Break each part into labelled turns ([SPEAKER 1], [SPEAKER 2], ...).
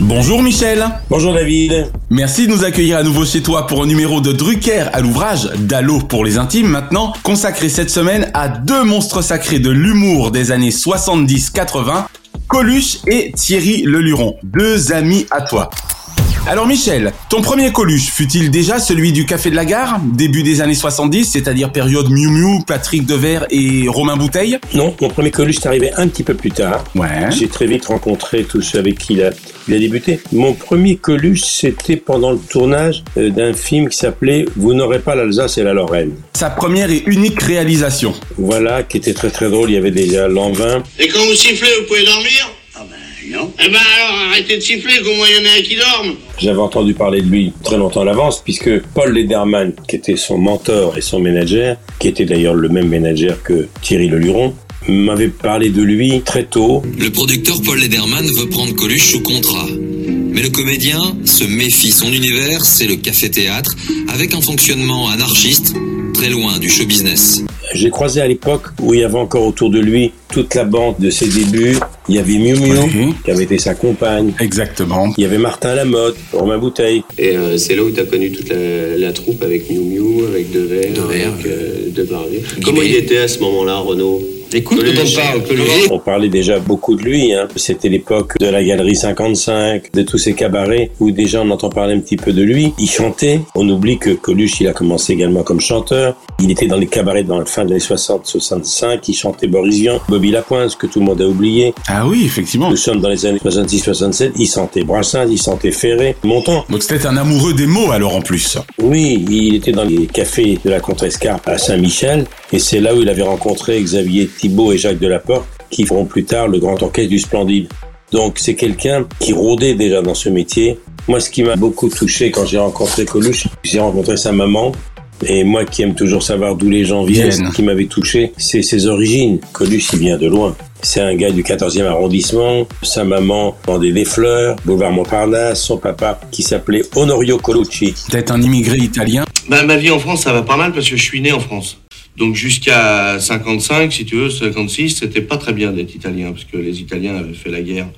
[SPEAKER 1] Bonjour Michel.
[SPEAKER 2] Bonjour David.
[SPEAKER 1] Merci de nous accueillir à nouveau chez toi pour un numéro de Drucker à l'ouvrage, d'Allo pour les intimes maintenant, consacré cette semaine à deux monstres sacrés de l'humour des années 70-80, Coluche et Thierry Leluron, deux amis à toi. Alors Michel, ton premier Coluche fut-il déjà celui du Café de la Gare, début des années 70, c'est-à-dire période Miu Miu, Patrick Devers et Romain Bouteille?
[SPEAKER 2] Non, mon premier Coluche est arrivé un petit peu plus tard.
[SPEAKER 1] Ouais.
[SPEAKER 2] J'ai très vite rencontré tous ceux avec qui il a, il a débuté. Mon premier Coluche, c'était pendant le tournage euh, d'un film qui s'appelait Vous n'aurez pas l'Alsace et la Lorraine.
[SPEAKER 1] Sa première et unique réalisation.
[SPEAKER 2] Voilà, qui était très très drôle. Il y avait déjà Lanvin.
[SPEAKER 3] Et quand vous sifflez, vous pouvez dormir?
[SPEAKER 4] Non.
[SPEAKER 3] Eh ben alors, arrêtez de siffler, qu'au moins il y en a un qui dorme.
[SPEAKER 2] J'avais entendu parler de lui très longtemps à l'avance, puisque Paul Lederman, qui était son mentor et son manager, qui était d'ailleurs le même manager que Thierry Leluron, m'avait parlé de lui très tôt.
[SPEAKER 5] Le producteur Paul Lederman veut prendre Coluche sous contrat. Mais le comédien se méfie. Son univers, c'est le café-théâtre, avec un fonctionnement anarchiste, très loin du show business.
[SPEAKER 2] J'ai croisé à l'époque où il y avait encore autour de lui toute la bande de ses débuts. Il y avait Miu Miu,
[SPEAKER 1] Oui.
[SPEAKER 2] qui avait été sa compagne.
[SPEAKER 1] Exactement.
[SPEAKER 2] Il y avait Martin Lamotte, Romain Bouteille.
[SPEAKER 6] Et euh, c'est là où tu as connu toute la, la troupe avec Miu Miu, avec Devers,
[SPEAKER 5] Devers,
[SPEAKER 6] avec euh, Debarvier. Comment il était à ce moment-là, Renaud?
[SPEAKER 7] Écoute on parle, Coluche.
[SPEAKER 2] On parlait déjà beaucoup de lui. Hein. C'était l'époque de la Galerie 55, de tous ces cabarets où déjà on entend parler un petit peu de lui. Il chantait. On oublie que Coluche, il a commencé également comme chanteur. Il était dans les cabarets dans la fin des années 60-65. Il chantait Boris Vian, Bobby Lapointe, que tout le monde a oublié.
[SPEAKER 1] Ah oui, effectivement.
[SPEAKER 2] Nous sommes dans les années 66-67. Il chantait Brassens, il chantait Ferré, Montand.
[SPEAKER 1] Donc c'était un amoureux des mots alors en plus.
[SPEAKER 2] Oui, il était dans les cafés de la Contrescarpe à Saint-Michel, et c'est là où il avait rencontré Xavier Thibault et Jacques Delaporte, qui feront plus tard le Grand Orchestre du Splendide. Donc c'est quelqu'un qui rôdait déjà dans ce métier. Moi, ce qui m'a beaucoup touché quand j'ai rencontré Coluche, j'ai rencontré sa maman. Et moi qui aime toujours savoir d'où les gens viennent, ce qui m'avait touché, c'est ses origines. Coluche, il vient de loin. C'est un gars du 14e arrondissement. Sa maman vendait des fleurs, boulevard Montparnasse. Son papa, qui s'appelait Honorio Colucci,
[SPEAKER 1] Peut-être un immigré italien.
[SPEAKER 3] Bah, ma vie en France, ça va pas mal parce que je suis né en France. Donc jusqu'à 55, si tu veux, 56, c'était pas très bien d'être italien parce que les Italiens avaient fait la guerre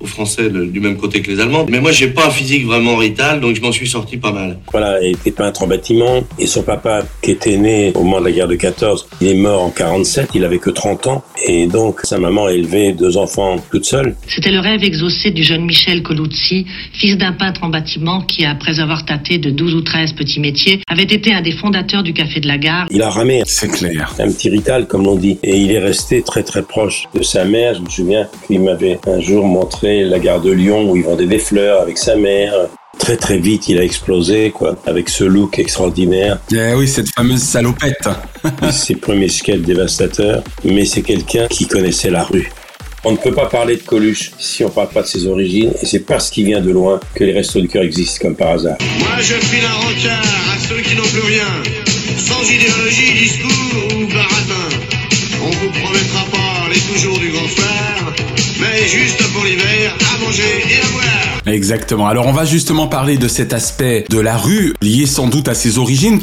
[SPEAKER 3] aux Français de- du même côté que les Allemands. Mais moi, j'ai pas un physique vraiment rital, donc je m'en suis sorti pas mal.
[SPEAKER 2] Voilà, il était peintre en bâtiment. Et son papa, qui était né au moment de la guerre de 14, il est mort en 47, il avait que 30 ans. Et donc, sa maman a élevé deux enfants toute seule.
[SPEAKER 8] C'était le rêve exaucé du jeune Michel Coluzzi, fils d'un peintre en bâtiment qui, après avoir tâté de 12 ou 13 petits métiers, avait été un des fondateurs du Café de la Gare.
[SPEAKER 2] Il a ramé
[SPEAKER 1] C'est clair.
[SPEAKER 2] un petit rital, comme l'on dit. Et il est resté très très proche de sa mère. Je me souviens qu'il m'avait un jour montré la gare de Lyon où il vendait des fleurs avec sa mère. Très très vite, il a explosé, quoi, avec ce look extraordinaire,
[SPEAKER 1] Eh oui, cette fameuse salopette.
[SPEAKER 2] ses premiers skates dévastateurs. Mais c'est quelqu'un qui connaissait la rue. On ne peut pas parler de Coluche si on parle pas de ses origines, et c'est parce qu'il vient de loin que les Restos du Cœur existent comme par hasard.
[SPEAKER 3] Moi, je suis un rencard à ceux qui n'ont plus rien, sans idéologie, discours ou baratin. On vous promettra pas juste pour l'hiver, à manger et à boire.
[SPEAKER 1] Exactement. Alors on va justement parler de cet aspect de la rue, lié sans doute à ses origines.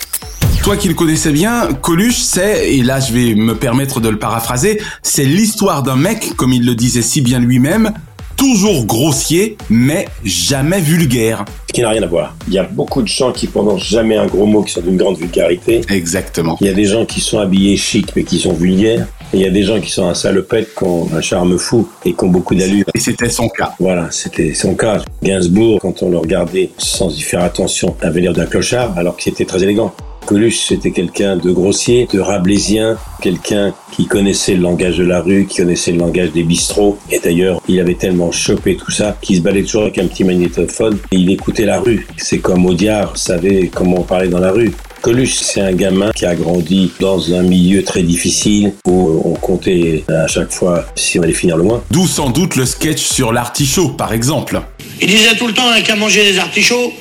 [SPEAKER 1] Toi qui le connaissais bien, Coluche, c'est, et là je vais me permettre de le paraphraser, c'est l'histoire d'un mec, comme il le disait si bien lui-même, toujours grossier, mais jamais vulgaire.
[SPEAKER 2] Ce qui n'a rien à voir. Il y a beaucoup de gens qui prononcent jamais un gros mot qui sont d'une grande vulgarité.
[SPEAKER 1] Exactement.
[SPEAKER 2] Il y a des gens qui sont habillés chic mais qui sont vulgaires. Il y a des gens qui sont un salopette, qui ont un charme fou et qui ont beaucoup d'allure.
[SPEAKER 1] Et c'était son cas.
[SPEAKER 2] Voilà, c'était son cas. Gainsbourg, quand on le regardait sans y faire attention, avait l'air d'un clochard alors qu'il était très élégant. Coluche, c'était quelqu'un de grossier, de rablaisien, quelqu'un qui connaissait le langage de la rue, qui connaissait le langage des bistrots. Et d'ailleurs, il avait tellement chopé tout ça qu'il se baladait toujours avec un petit magnétophone et il écoutait la rue. C'est comme Audiard savait comment on parlait dans la rue. Coluche, c'est un gamin qui a grandi dans un milieu très difficile où on comptait à chaque fois si on allait finir le mois.
[SPEAKER 1] D'où sans doute le sketch sur l'artichaut, par exemple.
[SPEAKER 9] Il disait tout le temps qu'à manger des artichauts,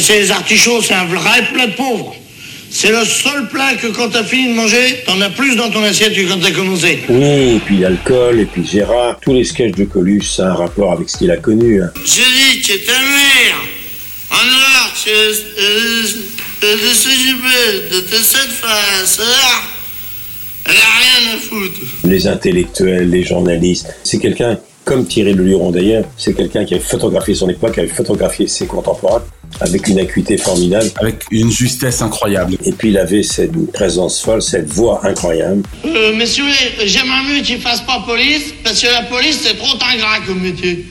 [SPEAKER 9] c'est les artichauts, c'est un vrai plat de pauvre. C'est le seul plat que quand t'as fini de manger, t'en as plus dans ton assiette que quand t'as commencé.
[SPEAKER 2] Oui, et puis l'alcool, et puis Gérard, tous les sketchs de Coluche, ça a un rapport avec ce qu'il a connu. Hein.
[SPEAKER 9] Je dis, tu es ta mère. En de ce jubé, de cette face. Elle a rien à foutre.
[SPEAKER 2] Les intellectuels, les journalistes, c'est quelqu'un comme Thierry Le Luron d'ailleurs, c'est quelqu'un qui avait photographié son époque, qui avait photographié ses contemporains avec une acuité formidable.
[SPEAKER 1] Avec une justesse incroyable.
[SPEAKER 2] Et puis il avait cette présence folle, cette voix incroyable.
[SPEAKER 9] Euh, messieurs, j'aimerais mieux que tu fasses pas police, parce que la police c'est trop ingrat comme métier.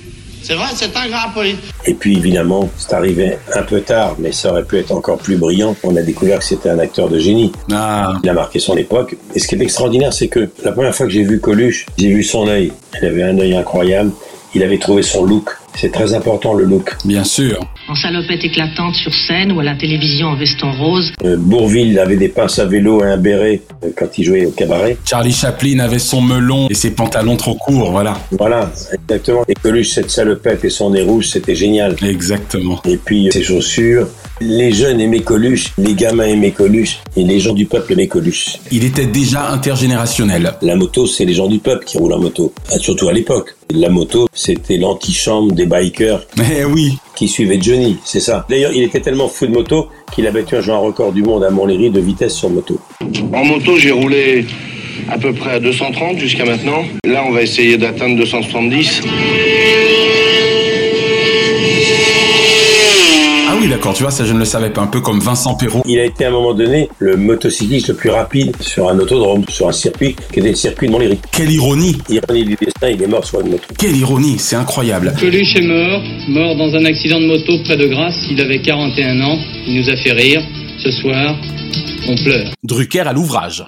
[SPEAKER 9] C'est vrai, c'est ingrat police.
[SPEAKER 2] Et puis évidemment, c'est arrivé un peu tard, mais ça aurait pu être encore plus brillant. On a découvert que c'était un acteur de génie.
[SPEAKER 1] Ah.
[SPEAKER 2] Il a marqué son époque. Et ce qui est extraordinaire, c'est que la première fois que j'ai vu Coluche, j'ai vu son œil. Il avait un œil incroyable. Il avait trouvé son look. C'est très important le look.
[SPEAKER 1] Bien sûr.
[SPEAKER 8] En salopette éclatante sur scène ou à la télévision en veston rose.
[SPEAKER 2] Euh, Bourville avait des pinces à vélo et un béret euh, quand il jouait au cabaret.
[SPEAKER 1] Charlie Chaplin avait son melon et ses pantalons trop courts, voilà.
[SPEAKER 2] Voilà, exactement. Et Coluche, cette salopette et son nez rouge, c'était génial.
[SPEAKER 1] Exactement.
[SPEAKER 2] Et puis ses chaussures. Les jeunes aimaient Coluche, les gamins aimaient Coluche, et les gens du peuple aimaient Coluche.
[SPEAKER 1] Il était déjà intergénérationnel.
[SPEAKER 2] La moto, c'est les gens du peuple qui roulent en moto, surtout à l'époque. La moto, c'était l'antichambre des bikers.
[SPEAKER 1] Mais oui.
[SPEAKER 2] Qui suivaient Johnny, c'est ça. D'ailleurs, il était tellement fou de moto qu'il a battu un jour un record du monde à Montlhéry de vitesse sur moto.
[SPEAKER 3] En moto, j'ai roulé à peu près à 230 jusqu'à maintenant. Là, on va essayer d'atteindre 270.
[SPEAKER 1] Oui, d'accord, tu vois, ça je ne le savais pas, un peu comme Vincent Perrault.
[SPEAKER 2] Il a été à un moment donné le motocycliste le plus rapide sur un autodrome, sur un circuit qui était le circuit de Montlhéry.
[SPEAKER 1] Quelle ironie
[SPEAKER 2] Ironie du destin, il est mort sur une moto.
[SPEAKER 1] Quelle ironie, c'est incroyable.
[SPEAKER 10] Coluche est mort, mort dans un accident de moto près de Grasse, il avait 41 ans, il nous a fait rire. Ce soir, on pleure.
[SPEAKER 1] Drucker à l'ouvrage.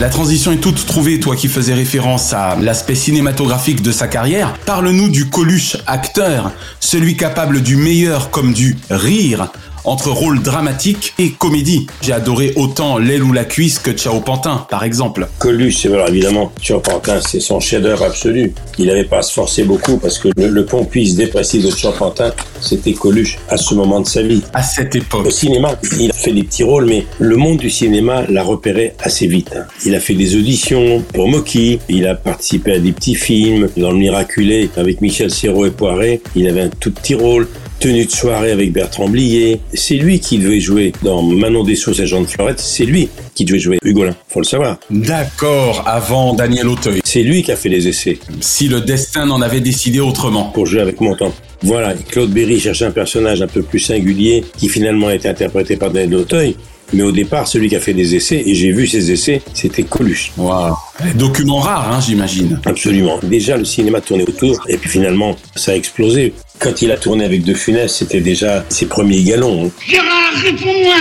[SPEAKER 1] La transition est toute trouvée, toi qui faisais référence à l'aspect cinématographique de sa carrière. Parle-nous du Coluche acteur, celui capable du meilleur comme du rire, entre rôle dramatique et comédie. J'ai adoré autant L'aile ou la cuisse que Ciao Pantin, par exemple.
[SPEAKER 2] Coluche, c'est vrai, évidemment. Ciao Pantin, c'est son chef-d'œuvre absolu. Il n'avait pas à se forcer beaucoup parce que le, le pompier dépressif de Ciao Pantin, c'était Coluche à ce moment de sa vie.
[SPEAKER 1] À cette époque.
[SPEAKER 2] Au cinéma, il a fait des petits rôles, mais le monde du cinéma l'a repéré assez vite. Il a fait des auditions pour Moki, il a participé à des petits films. Dans Le Miraculé, avec Michel Serrault et Poiré, il avait un tout petit rôle tenue de soirée avec Bertrand Blier. C'est lui qui devait jouer dans Manon Dessous et Jean de Florette. C'est lui qui devait jouer Hugolin. Faut le savoir.
[SPEAKER 1] D'accord, avant Daniel Auteuil.
[SPEAKER 2] C'est lui qui a fait les essais.
[SPEAKER 1] Si le destin n'en avait décidé autrement.
[SPEAKER 2] Pour jouer avec mon temps. Voilà, Claude Berry cherchait un personnage un peu plus singulier qui finalement a été interprété par Daniel Auteuil. Mais au départ, celui qui a fait des essais, et j'ai vu ces essais, c'était Coluche.
[SPEAKER 1] Waouh. Document rare, hein, j'imagine.
[SPEAKER 2] Absolument. Déjà, le cinéma tournait autour, et puis finalement, ça a explosé. Quand il a tourné avec De Funès, c'était déjà ses premiers galons. Hein.
[SPEAKER 9] Gérard, réponds-moi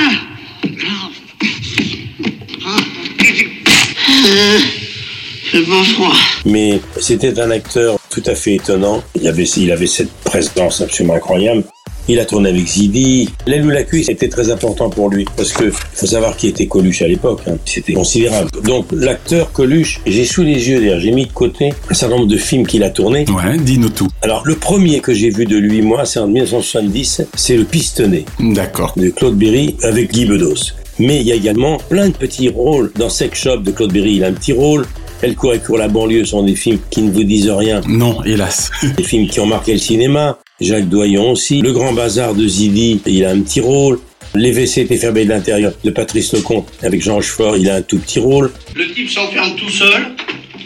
[SPEAKER 9] C'est pas froid.
[SPEAKER 2] Mais c'était un acteur tout à fait étonnant. Il avait, il avait cette présence absolument incroyable. Il a tourné avec Zidi. L'aile ou la cuisse était très important pour lui parce que faut savoir qui était Coluche à l'époque. Hein. C'était considérable. Donc l'acteur Coluche, j'ai sous les yeux d'ailleurs, j'ai mis de côté un certain nombre de films qu'il a tourné.
[SPEAKER 1] Ouais, dis-nous tout.
[SPEAKER 2] Alors le premier que j'ai vu de lui, moi, c'est en 1970, c'est Le Pistonnet.
[SPEAKER 1] D'accord.
[SPEAKER 2] De Claude Berry avec Guy Bedos. Mais il y a également plein de petits rôles dans Sex Shop de Claude Berry. Il a un petit rôle. Elle court et court la banlieue sont des films qui ne vous disent rien.
[SPEAKER 1] Non, hélas.
[SPEAKER 2] des films qui ont marqué le cinéma. Jacques Doyon aussi. Le Grand Bazar de Zidi, il a un petit rôle. Les WC étaient fermés de l'intérieur de Patrice Lecomte avec Jean Rochefort, il a un tout petit rôle.
[SPEAKER 9] Le type s'enferme tout seul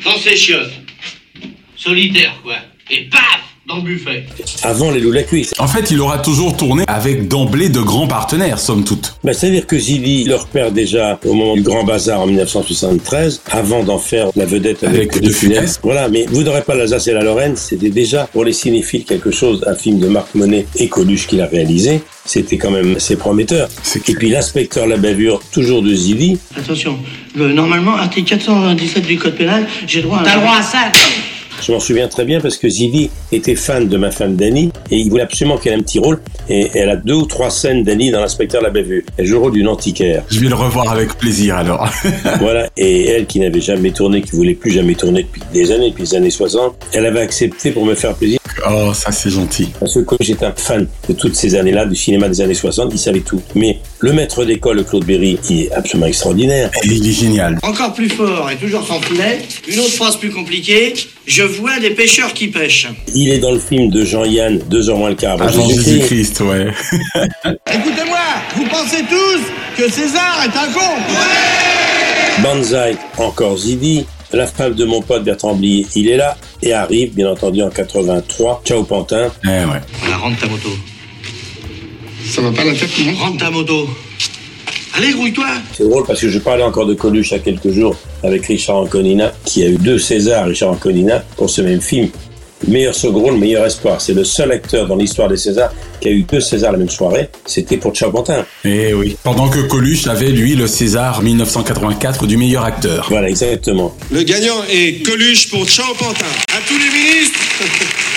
[SPEAKER 9] dans ses chiottes. Solitaire, quoi. Et paf dans le buffet.
[SPEAKER 2] Avant les loups la cuisse.
[SPEAKER 1] En fait, il aura toujours tourné avec d'emblée de grands partenaires, somme toute.
[SPEAKER 2] Bah, C'est-à-dire que Zidi le repère déjà au moment du Grand Bazar en 1973, avant d'en faire la vedette avec,
[SPEAKER 1] Avec
[SPEAKER 2] De Funès.
[SPEAKER 1] Funès.
[SPEAKER 2] Voilà, mais vous n'aurez pas l'Alsace et la Lorraine, c'était déjà pour les cinéphiles quelque chose, un film de Marc Monet et Coluche qu'il a réalisé. C'était quand même assez prometteur. Et puis l'inspecteur La Bavure, toujours de Zidi,
[SPEAKER 9] Attention, le- normalement, article 497 du code pénal, j'ai droit à...
[SPEAKER 8] T'as le droit à ça
[SPEAKER 2] Je m'en souviens très bien parce que Zidi était fan de ma femme Dani et il voulait absolument qu'elle ait un petit rôle. Et elle a deux ou trois scènes Dani dans l'inspecteur l'a vu. Elle joue le rôle d'une antiquaire.
[SPEAKER 1] Je vais le revoir avec plaisir alors.
[SPEAKER 2] voilà. Et elle qui n'avait jamais tourné, qui voulait plus jamais tourner depuis des années, depuis les années 60, elle avait accepté pour me faire plaisir.
[SPEAKER 1] Oh, ça c'est gentil.
[SPEAKER 2] Parce que comme j'étais un fan de toutes ces années-là, du cinéma des années 60, il savait tout. Mais le maître d'école, Claude Berry, il est absolument extraordinaire.
[SPEAKER 1] Et il est génial.
[SPEAKER 9] Encore plus fort et toujours sans filet. Une autre phrase plus compliquée. Je vois des pêcheurs qui pêchent.
[SPEAKER 2] Il est dans le film de Jean-Yann, deux heures moins le quart avant Jésus-Christ.
[SPEAKER 1] Ouais.
[SPEAKER 11] Écoutez-moi, vous pensez tous que César est un con
[SPEAKER 2] Banzai, encore Zidi. La femme de mon pote Bertrand Blier, il est là et arrive, bien entendu, en 83. Ciao Pantin.
[SPEAKER 1] Eh ouais.
[SPEAKER 9] Voilà, rentre ta moto.
[SPEAKER 4] Ça va pas la tête, non
[SPEAKER 9] Rentre ta moto. Allez, grouille-toi.
[SPEAKER 2] C'est drôle parce que je parlais encore de Coluche il y a quelques jours avec Richard Anconina, qui a eu deux Césars, Richard Anconina, pour ce même film. Meilleur second rôle, meilleur espoir. C'est le seul acteur dans l'histoire des Césars qui a eu deux Césars la même soirée. C'était pour Ciao Pantin.
[SPEAKER 1] Eh oui. Pendant que Coluche avait, lui, le César 1984 du meilleur acteur.
[SPEAKER 2] Voilà, exactement.
[SPEAKER 12] Le gagnant est Coluche pour Ciao Pantin. À tous les ministres,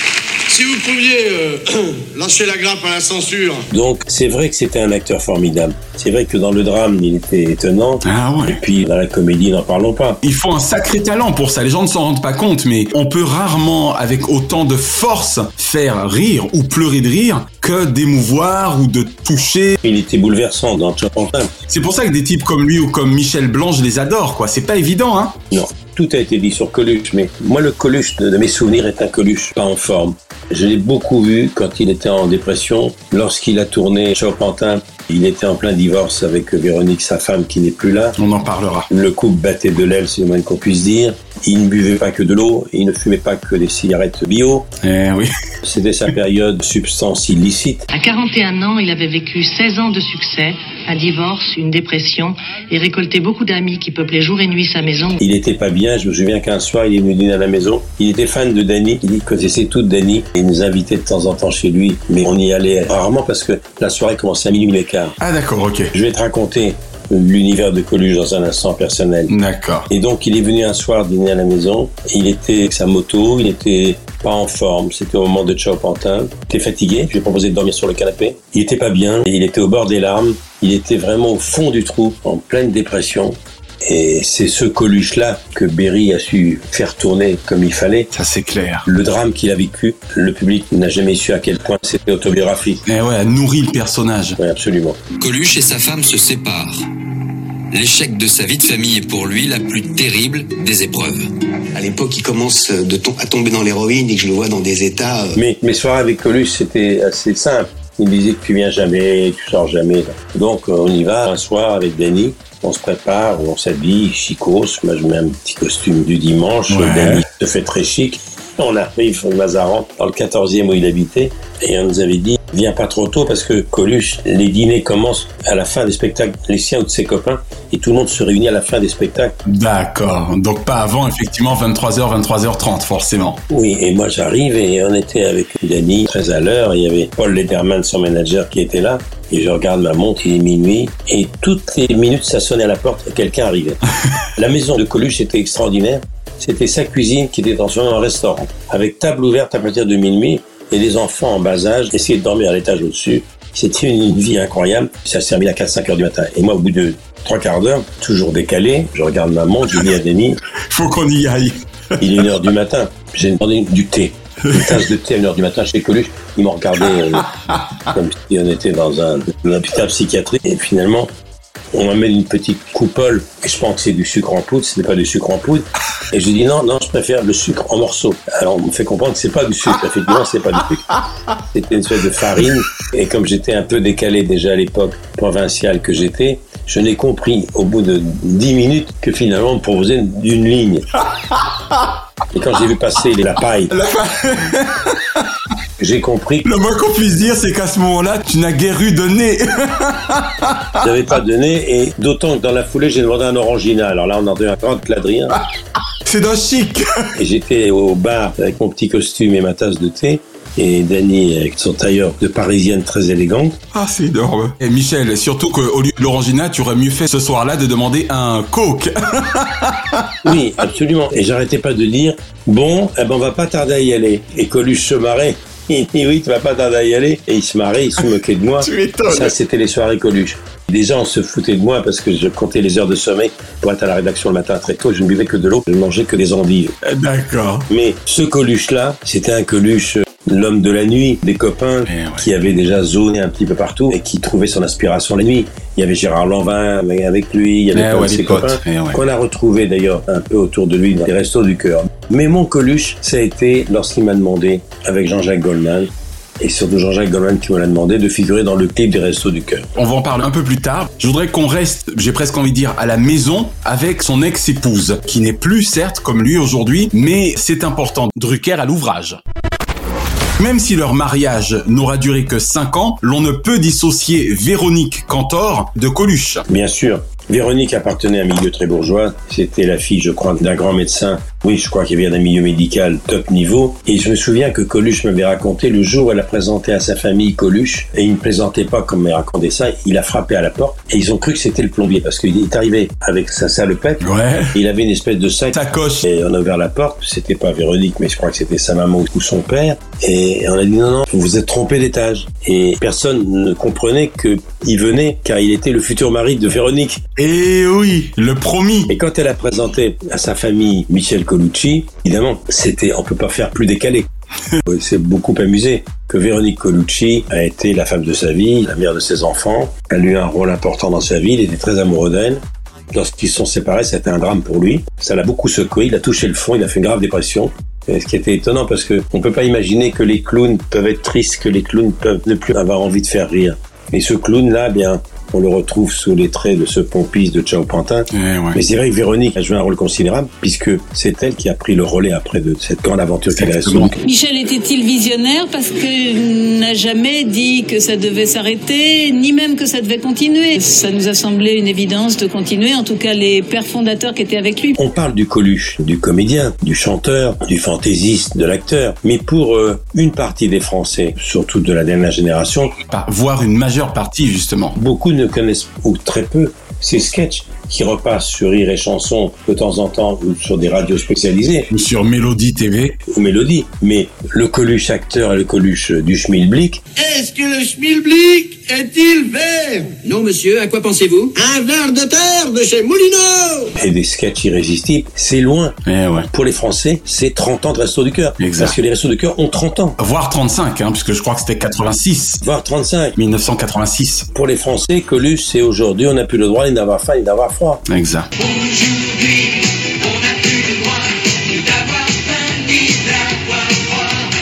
[SPEAKER 12] si vous pouviez euh, lâcher la grappe à la censure.
[SPEAKER 2] Donc, c'est vrai que c'était un acteur formidable. C'est vrai que dans le drame, il était étonnant.
[SPEAKER 1] Ah ouais.
[SPEAKER 2] Et puis, dans la comédie, n'en parlons pas.
[SPEAKER 1] Il faut un sacré talent pour ça. Les gens ne s'en rendent pas compte, mais on peut rarement, avec autant de force, faire rire ou pleurer de rire que d'émouvoir ou de toucher.
[SPEAKER 2] Il était bouleversant dans Pantin.
[SPEAKER 1] C'est pour ça que des types comme lui ou comme Michel Blanc, je les adore, quoi. C'est pas évident, hein.
[SPEAKER 2] Non, tout a été dit sur Coluche, mais moi, le Coluche de, mes souvenirs est un Coluche pas en forme. Je l'ai beaucoup vu quand il était en dépression. Lorsqu'il a tourné Ciao Pantin, il était en plein divorce avec Véronique, sa femme, qui n'est plus là.
[SPEAKER 1] On en parlera.
[SPEAKER 2] Le couple battait de l'aile, c'est le moins qu'on puisse dire. Il ne buvait pas que de l'eau, il ne fumait pas que des cigarettes bio.
[SPEAKER 1] Eh oui.
[SPEAKER 2] C'était sa période substance illicite.
[SPEAKER 8] À 41 ans, il avait vécu 16 ans de succès, un divorce, une dépression et récolté beaucoup d'amis qui peuplaient jour et nuit sa maison.
[SPEAKER 2] Il était pas bien, je me souviens qu'un soir, il est venu dîner à la maison. Il était fan de Danny, il connaissait toute Danny. Il nous invitait de temps en temps chez lui, mais on y allait rarement parce que la soirée commençait à minuit et quart.
[SPEAKER 1] Ah d'accord, ok.
[SPEAKER 2] Je vais te raconter l'univers de Coluche dans un instant personnel.
[SPEAKER 1] D'accord.
[SPEAKER 2] Et donc, il est venu un soir dîner à la maison. Il était avec sa moto, il était pas en forme. C'était au moment de Ciao Pantin. Il était fatigué. Je lui ai proposé de dormir sur le canapé. Il était pas bien. Et il était au bord des larmes. Il était vraiment au fond du trou, en pleine dépression. Et c'est ce Coluche-là que Berry a su faire tourner comme il fallait.
[SPEAKER 1] Ça c'est clair.
[SPEAKER 2] Le drame qu'il a vécu, le public n'a jamais su à quel point c'était autobiographique.
[SPEAKER 1] Eh ouais, nourrit le personnage.
[SPEAKER 2] Oui, absolument.
[SPEAKER 5] Coluche et sa femme se séparent. L'échec de sa vie de famille est pour lui la plus terrible des épreuves.
[SPEAKER 6] À l'époque, il commence de tom- à tomber dans l'héroïne et que je le vois dans des états. euh,
[SPEAKER 2] Mais mes soirées avec Coluche, c'était assez simple. Il me disait que tu viens jamais, tu sors jamais. Donc euh, on y va un soir avec Danny. On se prépare, on s'habille, chicos. Moi je mets un petit costume du dimanche.
[SPEAKER 1] Ouais.
[SPEAKER 2] Danny se fait très chic. On arrive au Mazaran, dans le 14e où il habitait, et on nous avait dit, viens pas trop tôt parce que Coluche, les dîners commencent à la fin des spectacles, les siens ou de ses copains, et tout le monde se réunit à la fin des spectacles.
[SPEAKER 1] D'accord. Donc pas avant, effectivement, 23h, 23h30, forcément.
[SPEAKER 2] Oui, et moi j'arrive et on était avec Danny très à l'heure. Il y avait Paul Lederman, son manager, qui était là. Et je regarde ma montre, il est minuit. Et toutes les minutes, ça sonnait à la porte et quelqu'un arrivait. la maison de Coluche était extraordinaire. C'était sa cuisine qui était en restaurant. Avec table ouverte à partir de minuit et les enfants en bas âge essayaient de dormir à l'étage au-dessus. C'était une vie incroyable. Ça se terminait à 4-5 heures du matin. Et moi, au bout de trois quarts d'heure, toujours décalé, je regarde ma montre, je dis à Denis,
[SPEAKER 1] Faut qu'on y aille.
[SPEAKER 2] il est une heure du matin. J'ai demandé du thé. Une tasse de thé à une heure du matin chez Coluche. Ils m'ont regardé euh, comme si on était dans un, un hôpital psychiatrique. Et finalement, on m'amène une petite coupole et je pense que c'est du sucre en poudre, ce n'est pas du sucre en poudre. Et je dis non, non, je préfère le sucre en morceaux. Alors on me fait comprendre que c'est pas du sucre, effectivement, c'est pas du sucre. C'était une espèce de farine. Et comme j'étais un peu décalé déjà à l'époque provinciale que j'étais, je n'ai compris au bout de 10 minutes que finalement on me proposait d'une ligne. Et quand j'ai vu passer la paille, j'ai compris.
[SPEAKER 1] Le moins qu'on puisse dire, c'est qu'à ce moment-là, tu n'as guère eu de nez.
[SPEAKER 2] J'avais pas de nez, et d'autant que dans la foulée, j'ai demandé un orangina. Alors là, on a entendu un grand cladrien.
[SPEAKER 1] C'est d'un chic.
[SPEAKER 2] Et j'étais au bar avec mon petit costume et ma tasse de thé. Et Dany avec son tailleur de parisienne très élégante.
[SPEAKER 1] Ah, c'est énorme. Et Michel, surtout qu'au lieu de l'orangina, tu aurais mieux fait ce soir-là de demander un coke.
[SPEAKER 2] oui, absolument. Et j'arrêtais pas de dire, bon, eh ben, on va pas tarder à y aller. Et Coluche se marrait. Il dit, oui, tu vas pas tarder à y aller. Et il se marrait, il se moquait de moi.
[SPEAKER 1] tu.
[SPEAKER 2] Ça, c'était les soirées Coluche. Des gens se foutaient de moi parce que je comptais les heures de sommeil pour être à la rédaction le matin très tôt. Je ne buvais que de l'eau, je ne mangeais que des endives.
[SPEAKER 1] D'accord.
[SPEAKER 2] Mais ce Coluche-là, c'était un Coluche l'homme de la nuit, des copains qui avaient déjà zoné un petit peu partout et qui trouvaient son inspiration la nuit. Il y avait Gérard Lanvin avec lui, il y avait
[SPEAKER 1] Eh
[SPEAKER 2] plein
[SPEAKER 1] ouais,
[SPEAKER 2] de ses
[SPEAKER 1] potes.
[SPEAKER 2] copains
[SPEAKER 1] Eh ouais.
[SPEAKER 2] qu'on a retrouvé d'ailleurs un peu autour de lui dans les restos du cœur. Mais mon Coluche, ça a été lorsqu'il m'a demandé, avec Jean-Jacques Goldman, et surtout Jean-Jacques Goldman qui me l'a demandé, de figurer dans le clip des restos du cœur.
[SPEAKER 1] On va en parler un peu plus tard. Je voudrais qu'on reste, j'ai presque envie de dire, à la maison avec son ex-épouse, qui n'est plus certes comme lui aujourd'hui, mais c'est important. Drucker à l'ouvrage. Même si leur mariage n'aura duré que 5 ans, l'on ne peut dissocier Véronique Cantor de Coluche.
[SPEAKER 2] Bien sûr. Véronique appartenait à un milieu très bourgeois. C'était la fille, je crois, d'un grand médecin. Oui, je crois qu'il vient d'un milieu médical top niveau. Et je me souviens que Coluche m'avait raconté le jour où elle a présenté à sa famille Coluche, et il ne plaisantait pas comme il racontait ça, il a frappé à la porte, et ils ont cru que c'était le plombier, parce qu'il est arrivé avec sa salopette,
[SPEAKER 1] Ouais.
[SPEAKER 2] il avait une espèce de sac,
[SPEAKER 1] Sacoche.
[SPEAKER 2] et on a ouvert la porte, c'était pas Véronique, mais je crois que c'était sa maman ou son père, et on a dit non, non, vous vous êtes trompé d'étage. Et personne ne comprenait que il venait, car il était le futur mari de Véronique.
[SPEAKER 1] Et oui, le promis.
[SPEAKER 2] Et quand elle a présenté à sa famille Michel Colucci, évidemment, c'était, on peut pas faire plus décalé. Il s'est beaucoup amusé que Véronique Colucci a été la femme de sa vie, la mère de ses enfants. Elle a eu un rôle important dans sa vie, il était très amoureux d'elle. Lorsqu'ils sont séparés, c'était un drame pour lui. Ça l'a beaucoup secoué, il a touché le fond, il a fait une grave dépression. Et ce qui était étonnant parce que on peut pas imaginer que les clowns peuvent être tristes, que les clowns peuvent ne plus avoir envie de faire rire. Et ce clown-là, bien, on le retrouve sous les traits de ce pompiste de Ciao Pantin.
[SPEAKER 1] Eh ouais.
[SPEAKER 2] Mais c'est vrai que Véronique a joué un rôle considérable puisque c'est elle qui a pris le relais après de cette grande aventure qu'elle a.
[SPEAKER 13] Michel était-il visionnaire parce qu'il n'a jamais dit que ça devait s'arrêter, ni même que ça devait continuer? Ça nous a semblé une évidence de continuer, en tout cas les pères fondateurs qui étaient avec lui.
[SPEAKER 2] On parle du Coluche, du comédien, du chanteur, du fantaisiste, de l'acteur. Mais pour euh, une partie des Français, surtout de la dernière génération,
[SPEAKER 1] Voire une majeure partie, justement.
[SPEAKER 2] beaucoup ne connaissent ou très peu ces sketchs qui repassent sur Rire et Chanson de temps en temps ou sur des radios spécialisées
[SPEAKER 1] Ou sur Mélodie TV.
[SPEAKER 2] ou Mélodie. Mais le Coluche acteur et le Coluche du schmilblick,
[SPEAKER 11] Est-ce que le schmilblick est-il vert
[SPEAKER 14] Non, monsieur, à quoi pensez-vous?
[SPEAKER 11] Un verre de terre de chez Moulineau
[SPEAKER 2] et des sketchs irrésistibles, c'est loin.
[SPEAKER 1] Eh ouais.
[SPEAKER 2] Pour les Français, c'est 30 ans de Resto du Cœur.
[SPEAKER 1] Exact.
[SPEAKER 2] Parce que les Restos du Cœur ont 30 ans,
[SPEAKER 1] Voire 35, hein, puisque je crois que c'était 86.
[SPEAKER 2] voire 35.
[SPEAKER 1] 1986.
[SPEAKER 2] Pour les Français, Coluche, c'est aujourd'hui, on n'a plus le droit ni d'avoir faim ni d'avoir froid.
[SPEAKER 1] Exact.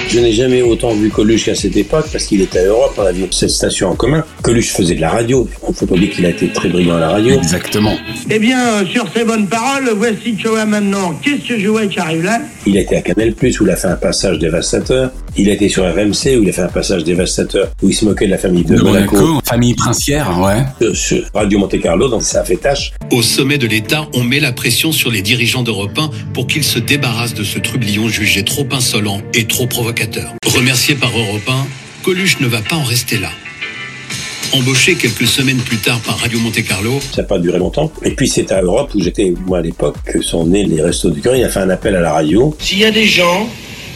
[SPEAKER 2] Je n'ai jamais autant vu Coluche qu'à cette époque parce qu'il était à Europe, on avait cette station en commun. Coluche faisait de la radio. On ne faut pas oublier qu'il a été très brillant à la radio.
[SPEAKER 1] Exactement.
[SPEAKER 11] Eh bien, euh, sur ces bonnes paroles, voici vois maintenant qu'est-ce que je vois qui arrive là?
[SPEAKER 2] Il a été à Canal+, où il a fait un passage dévastateur. Il a été sur RMC, où il a fait un passage dévastateur, où il se moquait de la famille de,
[SPEAKER 1] De
[SPEAKER 2] Monaco.
[SPEAKER 1] Monaco, famille princière, ouais.
[SPEAKER 2] Euh, Sur Radio Monte Carlo, donc ça a fait tâche.
[SPEAKER 15] Au sommet de l'État, on met la pression sur les dirigeants d'Europe 1 pour qu'ils se débarrassent de ce trublion jugé trop insolent et trop provocateur. Remercié par Europe 1, Coluche ne va pas en rester là. Embauché quelques semaines plus tard par Radio Monte Carlo,
[SPEAKER 2] Ça n'a pas duré longtemps. Et puis c'est à Europe, où j'étais, moi, à l'époque, que sont nés les Restos du Cœur. Il a fait un appel à la radio.
[SPEAKER 12] S'il y a des gens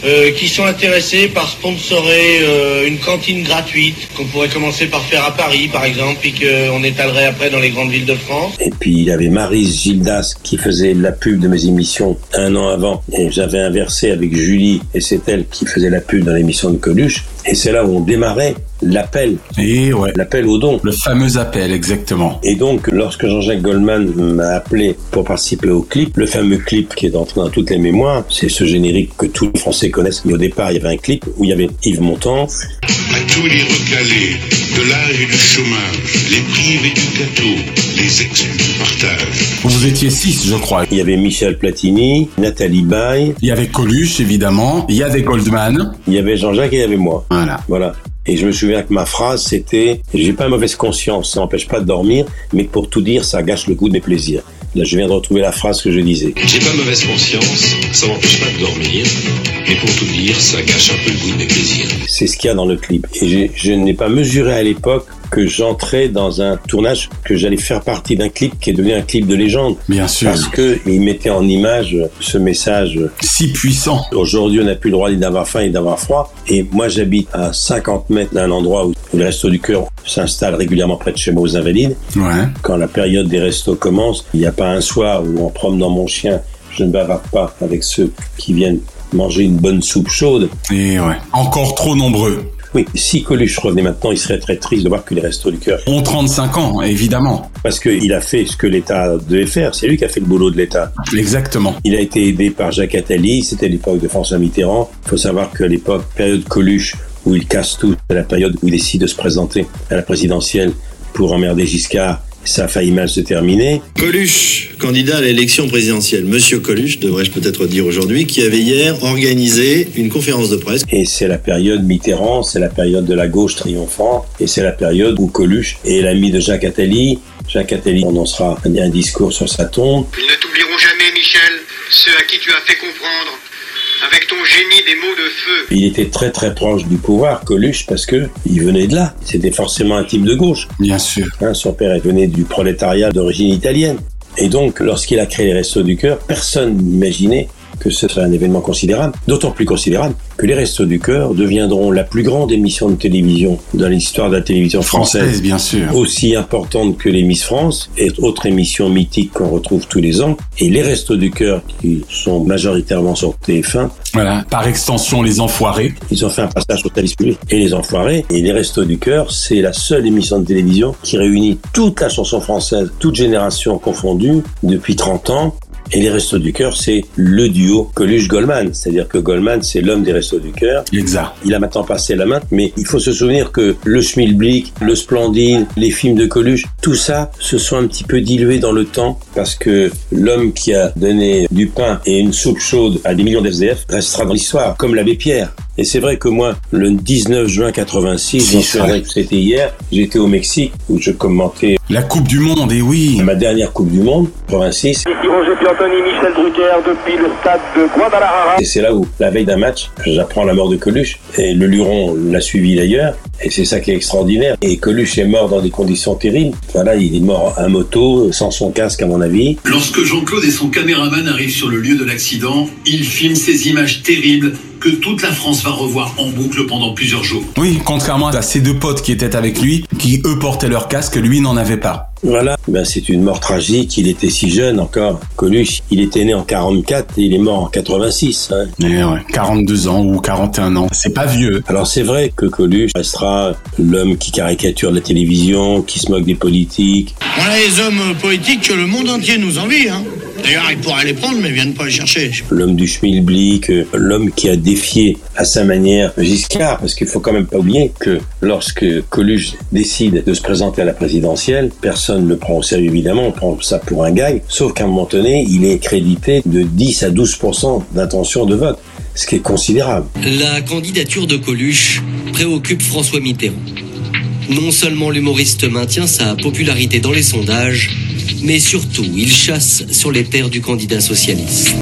[SPEAKER 12] euh, qui sont intéressés par sponsorer euh, une cantine gratuite, qu'on pourrait commencer par faire à Paris, par exemple, puis qu'on étalerait après dans les grandes villes de France.
[SPEAKER 2] Et puis il y avait Marise Gildas qui faisait la pub de mes émissions un an avant. Et j'avais inversé avec Julie et c'est elle qui faisait la pub dans l'émission de Coluche. Et c'est là où on démarrait l'appel.
[SPEAKER 1] Et ouais.
[SPEAKER 2] L'appel au don.
[SPEAKER 1] Le fameux appel, exactement.
[SPEAKER 2] Et donc, lorsque Jean-Jacques Goldman m'a appelé pour participer au clip, le fameux clip qui est entré dans toutes les mémoires, c'est ce générique que tous les Français connaissent. Mais au départ, il y avait un clip où il y avait Yves Montand.
[SPEAKER 9] À tous les recalés, de l'âge et du chômage, les privés du gâteau, les exclus du partage.
[SPEAKER 1] Vous étiez six, je crois.
[SPEAKER 2] Il y avait Michel Platini, Nathalie Baye.
[SPEAKER 1] Il y avait Coluche, évidemment. Il y avait Goldman.
[SPEAKER 2] Il y avait Jean-Jacques et il y avait moi.
[SPEAKER 1] Voilà.
[SPEAKER 2] Voilà. Et je me souviens que ma phrase, c'était « J'ai pas mauvaise conscience, ça n'empêche pas de dormir, mais pour tout dire, ça gâche le goût de mes plaisirs. » Là, je viens de retrouver la phrase que je disais.
[SPEAKER 16] J'ai pas mauvaise conscience, ça m'empêche pas de dormir, mais pour tout dire, ça gâche un peu le goût de mes plaisirs.
[SPEAKER 2] C'est ce qu'il y a dans le clip. Et je n'ai pas mesuré à l'époque que j'entrais dans un tournage, que j'allais faire partie d'un clip qui est devenu un clip de légende.
[SPEAKER 1] Bien sûr.
[SPEAKER 2] Parce que il mettait en image ce message
[SPEAKER 1] si puissant.
[SPEAKER 2] Aujourd'hui, on n'a plus le droit ni d'avoir faim ni d'avoir froid. Et moi, j'habite à 50 mètres d'un endroit où le Resto du Cœur s'installe régulièrement près de chez moi aux Invalides.
[SPEAKER 1] Ouais.
[SPEAKER 2] Quand la période des restos commence, il n'y a pas un soir où en promenant mon chien, je ne bavarde pas avec ceux qui viennent manger une bonne soupe chaude.
[SPEAKER 1] Et ouais. Encore trop nombreux.
[SPEAKER 2] Oui, si Coluche revenait maintenant, il serait très triste de voir que les Restos du Cœur
[SPEAKER 1] ont 35 ans, évidemment.
[SPEAKER 2] Parce qu'il a fait ce que l'État devait faire. C'est lui qui a fait le boulot de l'État.
[SPEAKER 1] Exactement.
[SPEAKER 2] Il a été aidé par Jacques Attali. C'était l'époque de François Mitterrand. Il faut savoir qu'à l'époque, période Coluche, où il casse tout, c'est la période où il décide de se présenter à la présidentielle pour emmerder Giscard ça a failli mal se terminer.
[SPEAKER 17] Coluche, candidat à l'élection présidentielle. Monsieur Coluche, devrais-je peut-être dire aujourd'hui, qui avait hier organisé une conférence de presse.
[SPEAKER 2] Et c'est la période Mitterrand, c'est la période de la gauche triomphant, et c'est la période où Coluche est l'ami de Jacques Attali. Jacques Attali prononcera un discours sur sa tombe.
[SPEAKER 18] Ils ne t'oublieront jamais, Michel, ceux à qui tu as fait comprendre avec ton génie des mots de feu.
[SPEAKER 2] Il était très très proche du pouvoir, Coluche, parce que il venait de là. C'était forcément un type de gauche.
[SPEAKER 1] Bien sûr.
[SPEAKER 2] Hein, son père venait du prolétariat d'origine italienne. Et donc, lorsqu'il a créé les Restos du Cœur, personne n'imaginait que ce serait un événement considérable, d'autant plus considérable que les Restos du Cœur deviendront la plus grande émission de télévision dans l'histoire de la télévision française,
[SPEAKER 1] française bien sûr.
[SPEAKER 2] aussi importante que les Miss France et autre émission mythique qu'on retrouve tous les ans. Et les Restos du Cœur, qui sont majoritairement sur TF1,
[SPEAKER 1] voilà, par extension les Enfoirés.
[SPEAKER 2] Ils ont fait un passage au service public. Et les Enfoirés, et les Restos du Cœur, c'est la seule émission de télévision qui réunit toute la chanson française, toute génération confondue, depuis 30 ans, et les Restos du Cœur, c'est le duo Coluche-Goldman. C'est-à-dire que Goldman, c'est l'homme des Restos du Cœur.
[SPEAKER 1] Exact.
[SPEAKER 2] Il a maintenant passé la main, mais il faut se souvenir que le Schmilblick, le Splendide, les films de Coluche, tout ça se sont un petit peu dilués dans le temps parce que l'homme qui a donné du pain et une soupe chaude à des millions d'FDF restera dans l'histoire, comme l'abbé Pierre. Et c'est vrai que moi, le 19 juin 86, c'était hier, j'étais au Mexique où je commentais
[SPEAKER 1] la Coupe du Monde, et oui.
[SPEAKER 2] Ma dernière Coupe du Monde, 86.
[SPEAKER 18] Ici Roger Piantoni, Michel Drucker depuis le stade de Guadalajara.
[SPEAKER 2] Et c'est là où, la veille d'un match, j'apprends la mort de Coluche. Et le Luron l'a suivi d'ailleurs. Et c'est ça qui est extraordinaire. Et Coluche est mort dans des conditions terribles. Voilà, il est mort à moto, sans son casque à mon avis.
[SPEAKER 15] Lorsque Jean-Claude et son caméraman arrivent sur le lieu de l'accident, ils filment ces images terribles que toute la France va revoir en boucle pendant plusieurs jours.
[SPEAKER 1] Oui, contrairement à ses deux potes qui étaient avec lui, qui eux portaient leur casque, lui n'en avait pas.
[SPEAKER 2] Voilà, ben c'est une mort tragique. Il était si jeune encore. Coluche, il était né en 44 et il est mort en 86. Hein.
[SPEAKER 1] Et ouais, 42 ans ou 41 ans, c'est pas vieux.
[SPEAKER 2] Alors c'est vrai que Coluche restera l'homme qui caricature la télévision, qui se moque des politiques.
[SPEAKER 11] On a les hommes politiques que le monde entier nous envie. Hein. D'ailleurs, ils pourraient les prendre, mais ils viennent pas les chercher.
[SPEAKER 2] L'homme du schmilblick, l'homme qui a défié à sa manière Giscard, parce qu'il faut quand même pas oublier que lorsque Coluche décide de se présenter à la présidentielle, personne ne le prend au sérieux évidemment, on prend ça pour un gag, sauf qu'à un moment donné, il est crédité de 10 à 12% d'intention de vote, ce qui est considérable.
[SPEAKER 5] La candidature de Coluche préoccupe François Mitterrand. Non seulement l'humoriste maintient sa popularité dans les sondages, mais surtout, il chasse sur les terres du candidat socialiste.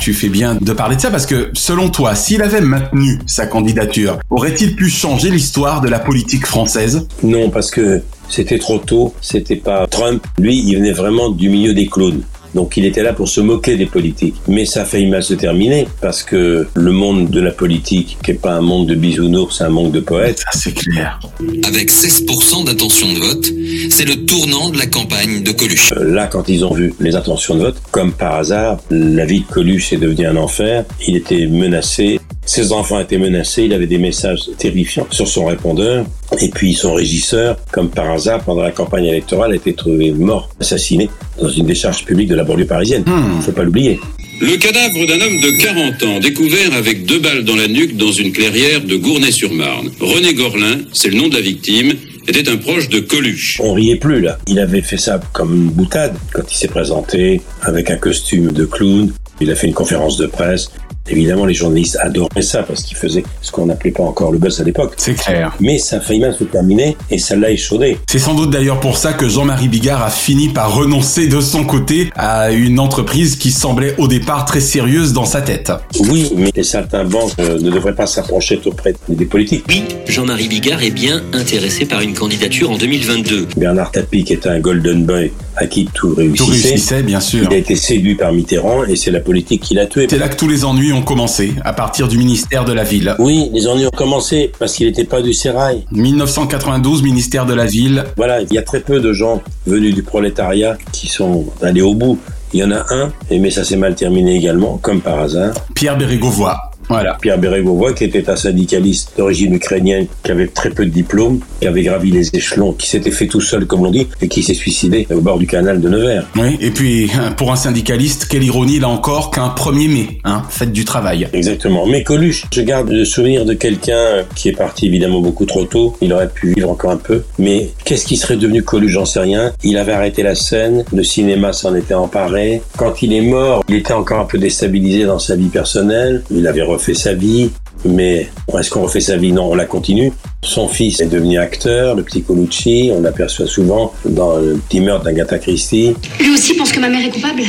[SPEAKER 1] Tu fais bien de parler de ça parce que, selon toi, s'il avait maintenu sa candidature, aurait-il pu changer l'histoire de la politique française?
[SPEAKER 2] Non, parce que c'était trop tôt, c'était pas Trump. Lui, il venait vraiment du milieu des clowns. Donc il était là pour se moquer des politiques. Mais ça a failli mal se terminer parce que le monde de la politique, qui n'est pas un monde de bisounours, c'est un monde de poètes.
[SPEAKER 1] Ça c'est clair.
[SPEAKER 5] Avec 16% d'intention de vote, c'est le tournant de la campagne de Coluche.
[SPEAKER 2] Euh, là, quand ils ont vu les intentions de vote, comme par hasard, la vie de Coluche est devenue un enfer. Il était menacé. Ses enfants étaient menacés, il avait des messages terrifiants sur son répondeur. Et puis son régisseur, comme par hasard, pendant la campagne électorale, a été trouvé mort, assassiné, dans une décharge publique de la banlieue parisienne.
[SPEAKER 1] Hmm.
[SPEAKER 2] Faut pas l'oublier.
[SPEAKER 16] Le cadavre d'un homme de 40 ans découvert avec deux balles dans la nuque dans une clairière de Gournay-sur-Marne. René Gorlin, c'est le nom de la victime, était un proche de Coluche.
[SPEAKER 2] On riait plus là. Il avait fait ça comme une boutade quand il s'est présenté avec un costume de clown. Il a fait une conférence de presse. Évidemment, les journalistes adoraient ça parce qu'il faisait ce qu'on n'appelait pas encore le buzz à l'époque.
[SPEAKER 1] C'est clair.
[SPEAKER 2] Mais ça a failli mal se terminer et ça l'a échaudé.
[SPEAKER 1] C'est sans doute d'ailleurs pour ça que Jean-Marie Bigard a fini par renoncer de son côté à une entreprise qui semblait au départ très sérieuse dans sa tête.
[SPEAKER 2] Oui, mais les saltimbanques euh, ne devraient pas s'approcher trop près des politiques.
[SPEAKER 5] Oui, Jean-Marie Bigard est bien intéressé par une candidature en 2022.
[SPEAKER 2] Bernard Tapie, qui était un golden boy à qui tout réussissait,
[SPEAKER 1] Tout réussissait, bien sûr.
[SPEAKER 2] il a été séduit par Mitterrand et c'est la politique qui l'a tué.
[SPEAKER 1] C'est là que tous les ennuis ont commencé, à partir du ministère de la Ville.
[SPEAKER 2] Oui, les ennuis ont commencé parce qu'il n'était pas du sérail.
[SPEAKER 1] 1992, ministère de la Ville.
[SPEAKER 2] Voilà, il y a très peu de gens venus du prolétariat qui sont allés au bout. Il y en a un, mais ça s'est mal terminé également, comme par hasard.
[SPEAKER 1] Pierre Bérégovoy. Voilà.
[SPEAKER 2] Pierre Bérégovoy, qui était un syndicaliste d'origine ukrainienne, qui avait très peu de diplômes, qui avait gravi les échelons, qui s'était fait tout seul, comme l'on dit, et qui s'est suicidé au bord du canal de Nevers.
[SPEAKER 1] Oui, et puis pour un syndicaliste, quelle ironie là encore qu'un 1er mai, hein, fête du travail.
[SPEAKER 2] Exactement. Mais Coluche, je garde le souvenir de quelqu'un qui est parti évidemment beaucoup trop tôt. Il aurait pu vivre encore un peu. Mais qu'est-ce qui serait devenu Coluche? J'en sais rien. Il avait arrêté la scène, le cinéma s'en était emparé. Quand il est mort, il était encore un peu déstabilisé dans sa vie personnelle. Il avait refait sa vie. Mais est-ce qu'on refait sa vie? Non, on la continue. Son fils est devenu acteur, le petit Colucci. On l'aperçoit souvent dans le petit meurtre d'Agatha Christie.
[SPEAKER 19] Lui aussi pense que ma mère est coupable?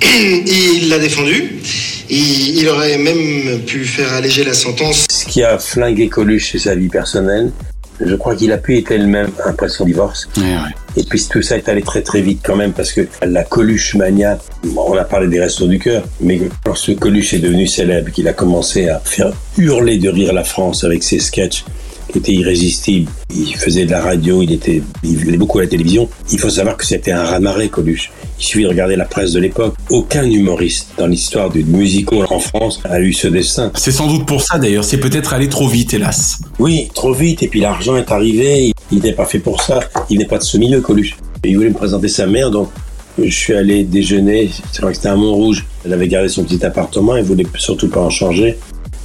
[SPEAKER 17] Il l'a défendu. Il, il aurait même pu faire alléger la sentence.
[SPEAKER 2] Ce qui a flingué Coluche, c'est sa vie personnelle. Je crois qu'il a pu être elle-même après son divorce. Et puis tout ça est allé très très vite quand même parce que la Coluche mania, on a parlé des restos du cœur, mais lorsque Coluche est devenu célèbre, qu'il a commencé à faire hurler de rire la France avec ses sketchs qui étaient irrésistibles, il faisait de la radio, il était, il venait beaucoup à la télévision. Il faut savoir que c'était un raz-de-marée, Coluche. Il suffit de regarder la presse de l'époque. Aucun humoriste dans l'histoire du musical en France a eu ce destin.
[SPEAKER 1] C'est sans doute pour ça d'ailleurs, c'est peut-être allé trop vite, hélas.
[SPEAKER 2] Oui, trop vite, et puis l'argent est arrivé, il n'est pas fait pour ça, il n'est pas de ce milieu, Coluche. Et il voulait me présenter sa mère, donc je suis allé déjeuner, c'est vrai que c'était à Montrouge, elle avait gardé son petit appartement, elle voulait surtout pas en changer.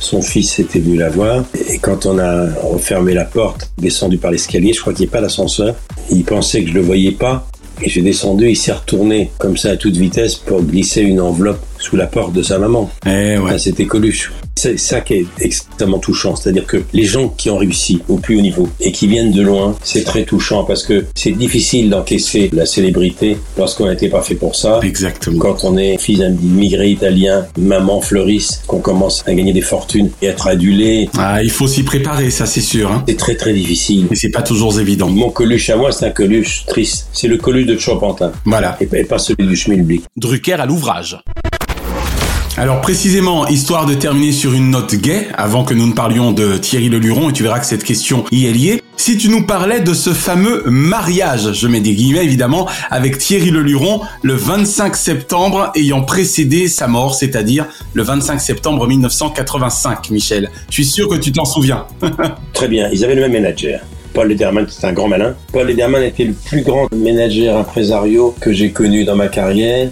[SPEAKER 2] Son fils était venu la voir, et quand on a refermé la porte, descendu par l'escalier, je crois qu'il n'y a pas d'ascenseur, il pensait que je le voyais pas, et j'ai descendu, il s'est retourné comme ça à toute vitesse pour glisser une enveloppe sous la porte de sa maman.
[SPEAKER 1] Eh ouais.
[SPEAKER 2] Ça, C'était Coluche. C'est ça qui est extrêmement touchant, c'est-à-dire que les gens qui ont réussi au plus haut niveau et qui viennent de loin, c'est très touchant parce que c'est difficile d'encaisser la célébrité lorsqu'on n'était pas fait pour ça.
[SPEAKER 1] Exactement.
[SPEAKER 2] Quand on est fils d'un immigré italien, maman fleuriste, qu'on commence à gagner des fortunes et être adulé.
[SPEAKER 1] Ah, il faut s'y préparer, ça c'est sûr. Hein.
[SPEAKER 2] C'est très très difficile.
[SPEAKER 1] Mais c'est pas toujours évident.
[SPEAKER 2] Mon Coluche à moi, c'est un Coluche triste. C'est le Coluche de Chopantin.
[SPEAKER 1] Voilà.
[SPEAKER 2] Et, et pas celui du Schmilblick.
[SPEAKER 1] Drucker à l'ouvrage. Alors précisément, histoire de terminer sur une note gay, avant que nous ne parlions de Thierry Leluron, et tu verras que cette question y est liée, si tu nous parlais de ce fameux mariage, je mets des guillemets évidemment, avec Thierry Leluron, le 25 septembre ayant précédé sa mort, c'est-à-dire le 25 septembre 1985, Michel. Je suis sûr que tu t'en souviens.
[SPEAKER 2] Très bien, ils avaient le même manager. Paul Lederman, c'est un grand malin. Paul Lederman était le plus grand manager impresario que j'ai connu dans ma carrière.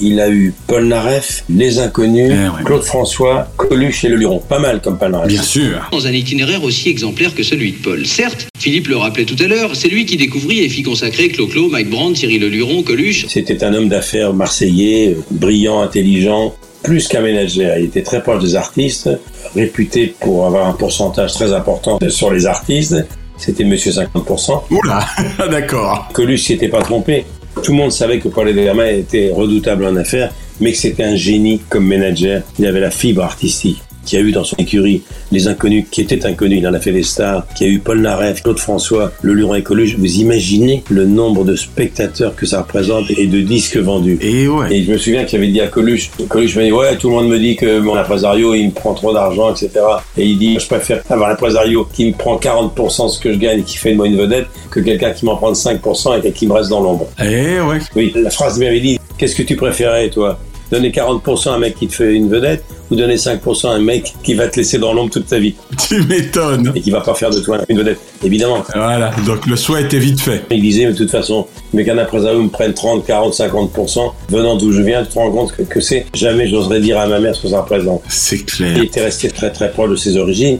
[SPEAKER 2] Il a eu Paul Naref, Les Inconnus, Claude François, Coluche et Le Luron. Pas mal comme Paul Naref.
[SPEAKER 1] Bien sûr.
[SPEAKER 14] Dans un itinéraire aussi exemplaire que celui de Paul. Certes, Philippe le rappelait tout à l'heure, c'est lui qui découvrit et fit consacrer Clo-Clo, Mike Brandt, Thierry Le Luron, Coluche.
[SPEAKER 2] C'était un homme d'affaires marseillais, brillant, intelligent, plus qu'un ménager. Il était très proche des artistes, réputé pour avoir un pourcentage très important sur les artistes. C'était Monsieur 50%.
[SPEAKER 1] Oula, d'accord.
[SPEAKER 2] Coluche s'y était pas trompé. Tout le monde savait que Paul Lederman était redoutable en affaires, mais que c'était un génie comme manager. Il avait la fibre artistique. Qui a eu dans son écurie les inconnus qui étaient inconnus, il en a fait des stars, qui a eu Paul Naref, Claude François, Le Luron et Coluche. Vous imaginez le nombre de spectateurs que ça représente et de disques vendus.
[SPEAKER 1] Et ouais.
[SPEAKER 2] Et je me souviens qu'il avait dit à Coluche, Coluche m'a dit, ouais, tout le monde me dit que mon impresario, il me prend trop d'argent, etc. Et il dit, je préfère avoir un impresario qui me prend 40% de ce que je gagne et qui fait de moi une vedette que quelqu'un qui m'en prend 5% et qui me reste dans l'ombre.
[SPEAKER 1] Eh ouais.
[SPEAKER 2] Oui, la phrase m'avait dit, qu'est-ce que tu préférais, toi? Donner 40% à un mec qui te fait une vedette vous donnez 5% à un mec qui va te laisser dans l'ombre toute ta vie.
[SPEAKER 1] Tu m'étonnes.
[SPEAKER 2] Et qui va pas faire de toi une vedette, évidemment.
[SPEAKER 1] Voilà, donc le choix était vite fait.
[SPEAKER 2] Il disait, mais de toute façon, mes canards préservés me prennent 30, 40, 50%. Venant d'où je viens, tu te rends compte que, que c'est jamais j'oserais dire à ma mère ce que ça représente.
[SPEAKER 1] C'est clair.
[SPEAKER 2] Il était resté très très proche de ses origines.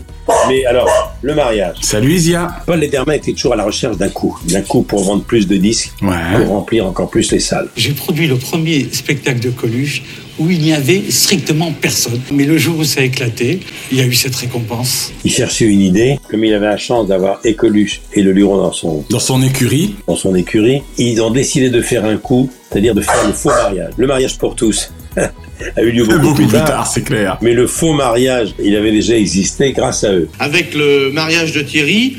[SPEAKER 2] Mais alors, le mariage.
[SPEAKER 1] Salut Isia.
[SPEAKER 2] Paul Lederman était toujours à la recherche d'un coup. D'un coup pour vendre plus de disques,
[SPEAKER 1] Ouais.
[SPEAKER 2] pour remplir encore plus les salles.
[SPEAKER 20] J'ai produit le premier spectacle de Coluche où il n'y avait strictement personne. Mais le jour où ça a éclaté, il y a eu cette récompense.
[SPEAKER 2] Il cherchait une idée. Comme il avait la chance d'avoir Écoluche et le Luron dans son,
[SPEAKER 1] Dans son écurie.
[SPEAKER 2] dans son écurie, ils ont décidé de faire un coup, c'est-à-dire de faire le faux mariage. Le mariage pour tous a eu lieu beaucoup,
[SPEAKER 1] Beaucoup
[SPEAKER 2] plus
[SPEAKER 1] plus
[SPEAKER 2] tard.
[SPEAKER 1] tard, c'est clair.
[SPEAKER 2] Mais le faux mariage, il avait déjà existé grâce à eux.
[SPEAKER 3] Avec le mariage de Thierry,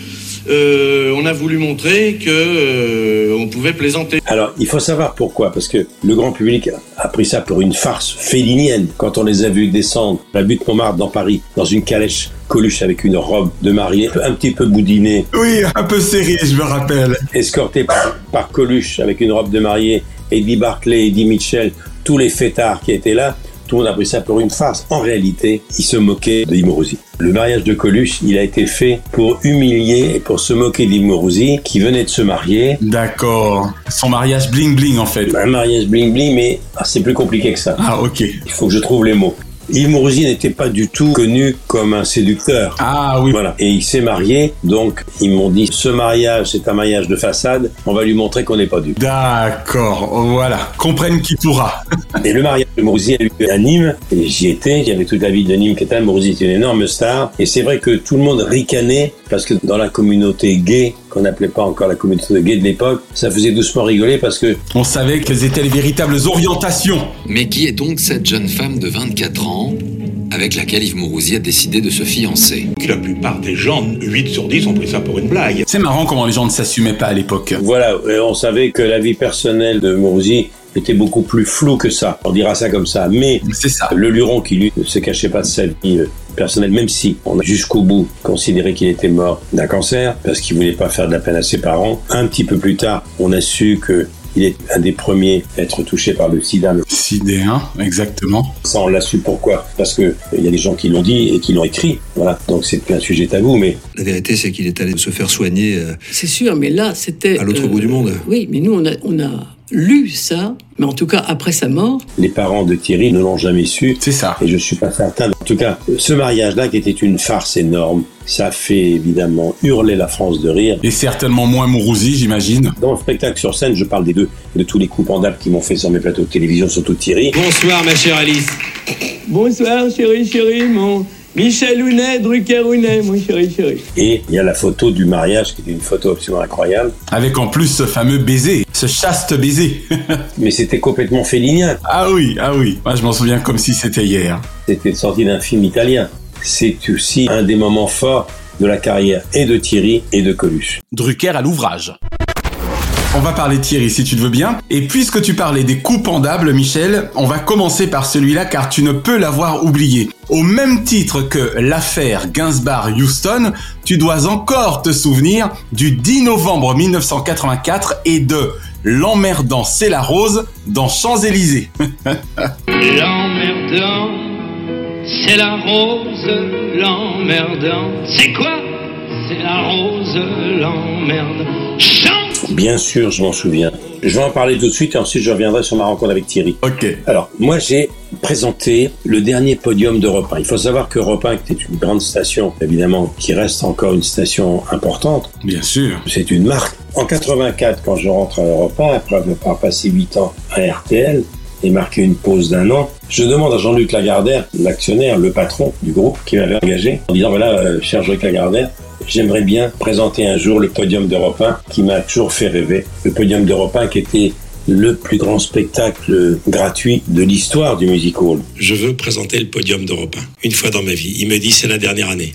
[SPEAKER 3] euh, on a voulu montrer que euh, on pouvait plaisanter.
[SPEAKER 2] Alors, il faut savoir pourquoi, parce que le grand public a pris ça pour une farce félinienne. Quand on les a vus descendre la butte Montmartre dans Paris, dans une calèche Coluche avec une robe de mariée, un petit peu boudinée,
[SPEAKER 1] Oui, un peu serré, je me rappelle.
[SPEAKER 2] escorté par, par Coluche avec une robe de mariée, Eddie Barclay, Eddie Mitchell, tous les fêtards qui étaient là, tout le monde a pris ça pour une farce. En réalité, ils se moquaient de Morosi. Le mariage de Coluche, il a été fait pour humilier et pour se moquer d'Imorosi qui venait de se marier.
[SPEAKER 1] D'accord. Son mariage bling bling en fait.
[SPEAKER 2] Un mariage bling bling, mais ah, c'est plus compliqué que ça.
[SPEAKER 1] Ah ok.
[SPEAKER 2] Il faut que je trouve les mots. Yves Mourouzi n'était pas du tout connu comme un séducteur.
[SPEAKER 1] Ah oui.
[SPEAKER 2] Voilà. Et il s'est marié, donc ils m'ont dit ce mariage, c'est un mariage de façade, on va lui montrer qu'on n'est pas du.
[SPEAKER 1] D'accord, voilà. Comprenne qui pourra.
[SPEAKER 2] Et le mariage de Mourouzi a eu lieu à Nîmes, et j'y étais, avait toute la ville de Nîmes qui était là, Mourouzi était une énorme star, et c'est vrai que tout le monde ricanait, parce que dans la communauté gay, qu'on n'appelait pas encore la communauté gay de l'époque, ça faisait doucement rigoler parce que
[SPEAKER 1] On savait quelles étaient les véritables orientations.
[SPEAKER 21] Mais qui est donc cette jeune femme de 24 ans avec laquelle Yves Mourouzi a décidé de se fiancer?
[SPEAKER 20] La plupart des gens, 8 sur 10, ont pris ça pour une blague.
[SPEAKER 1] C'est marrant comment les gens ne s'assumaient pas à l'époque.
[SPEAKER 2] Voilà, et on savait que la vie personnelle de Mourouzi était beaucoup plus floue que ça. On dira ça comme ça. Mais
[SPEAKER 1] c'est ça.
[SPEAKER 2] Le Luron qui lui ne se cachait pas de sa vie euh, personnelle, même si on a jusqu'au bout considéré qu'il était mort d'un cancer parce qu'il voulait pas faire de la peine à ses parents. Un petit peu plus tard, on a su que il est un des premiers à être touché par le sida.
[SPEAKER 1] Sidéen, exactement.
[SPEAKER 2] Ça, on l'a su pourquoi? Parce que euh, il y a des gens qui l'ont dit et qui l'ont écrit. Voilà. Donc c'est plus un sujet tabou, mais
[SPEAKER 17] La vérité, c'est qu'il est allé se faire soigner euh,
[SPEAKER 22] C'est sûr, mais là, c'était.
[SPEAKER 17] à l'autre
[SPEAKER 22] euh,
[SPEAKER 17] bout du monde.
[SPEAKER 22] Oui, mais nous, on a, on a lu ça, mais en tout cas, après sa mort,
[SPEAKER 2] les parents de Thierry ne l'ont jamais su.
[SPEAKER 1] C'est ça.
[SPEAKER 2] Et je suis pas certain. En tout cas, ce mariage-là, qui était une farce énorme, ça a fait évidemment hurler la France de rire.
[SPEAKER 1] Et certainement moins Mourouzi, j'imagine.
[SPEAKER 2] Dans le spectacle sur scène, je parle des deux, de tous les coups pendables qui m'ont fait sur mes plateaux de télévision, surtout Thierry.
[SPEAKER 3] Bonsoir ma chère Alice.
[SPEAKER 22] Bonsoir, chérie, chérie, mon Michel Hounet, Drucker Hounet, mon chéri, chéri.
[SPEAKER 2] Et il y a la photo du mariage, qui est une photo absolument incroyable.
[SPEAKER 1] Avec en plus ce fameux baiser, ce chaste baiser.
[SPEAKER 2] Mais c'était complètement félinien.
[SPEAKER 1] ah oui, ah oui. Moi je m'en souviens comme si c'était hier.
[SPEAKER 2] C'était sorti d'un film italien. C'est aussi un des moments forts de la carrière et de Thierry et de Coluche.
[SPEAKER 1] Drucker à l'ouvrage. On va parler Thierry si tu le veux bien. Et puisque tu parlais des coups pendables, Michel, on va commencer par celui-là car tu ne peux l'avoir oublié. Au même titre que l'affaire Gainsbar-Houston, tu dois encore te souvenir du 10 novembre 1984 et de L'emmerdant c'est la rose dans Champs-Élysées.
[SPEAKER 10] L'emmerdant, c'est la rose, l'emmerdant. C'est quoi C'est la rose, l'emmerdant. Chante
[SPEAKER 2] Bien sûr, je m'en souviens. Je vais en parler tout de suite et ensuite je reviendrai sur ma rencontre avec Thierry.
[SPEAKER 1] Ok.
[SPEAKER 2] Alors, moi j'ai présenté le dernier podium d'Europe 1. Il faut savoir qu'Europe 1 était une grande station, évidemment, qui reste encore une station importante.
[SPEAKER 1] Bien sûr.
[SPEAKER 2] C'est une marque. En 84, quand je rentre à Europe 1, après avoir passé 8 ans à RTL et marqué une pause d'un an, je demande à Jean-Luc Lagardère, l'actionnaire, le patron du groupe qui m'avait engagé, en disant voilà, euh, cher Jean-Luc Lagardère, j'aimerais bien présenter un jour le podium d'Europe 1 qui m'a toujours fait rêver. Le podium d'Europe 1 qui était le plus grand spectacle gratuit de l'histoire du music hall.
[SPEAKER 23] Je veux présenter le podium d'Europe 1, une fois dans ma vie. Il me dit c'est la dernière année.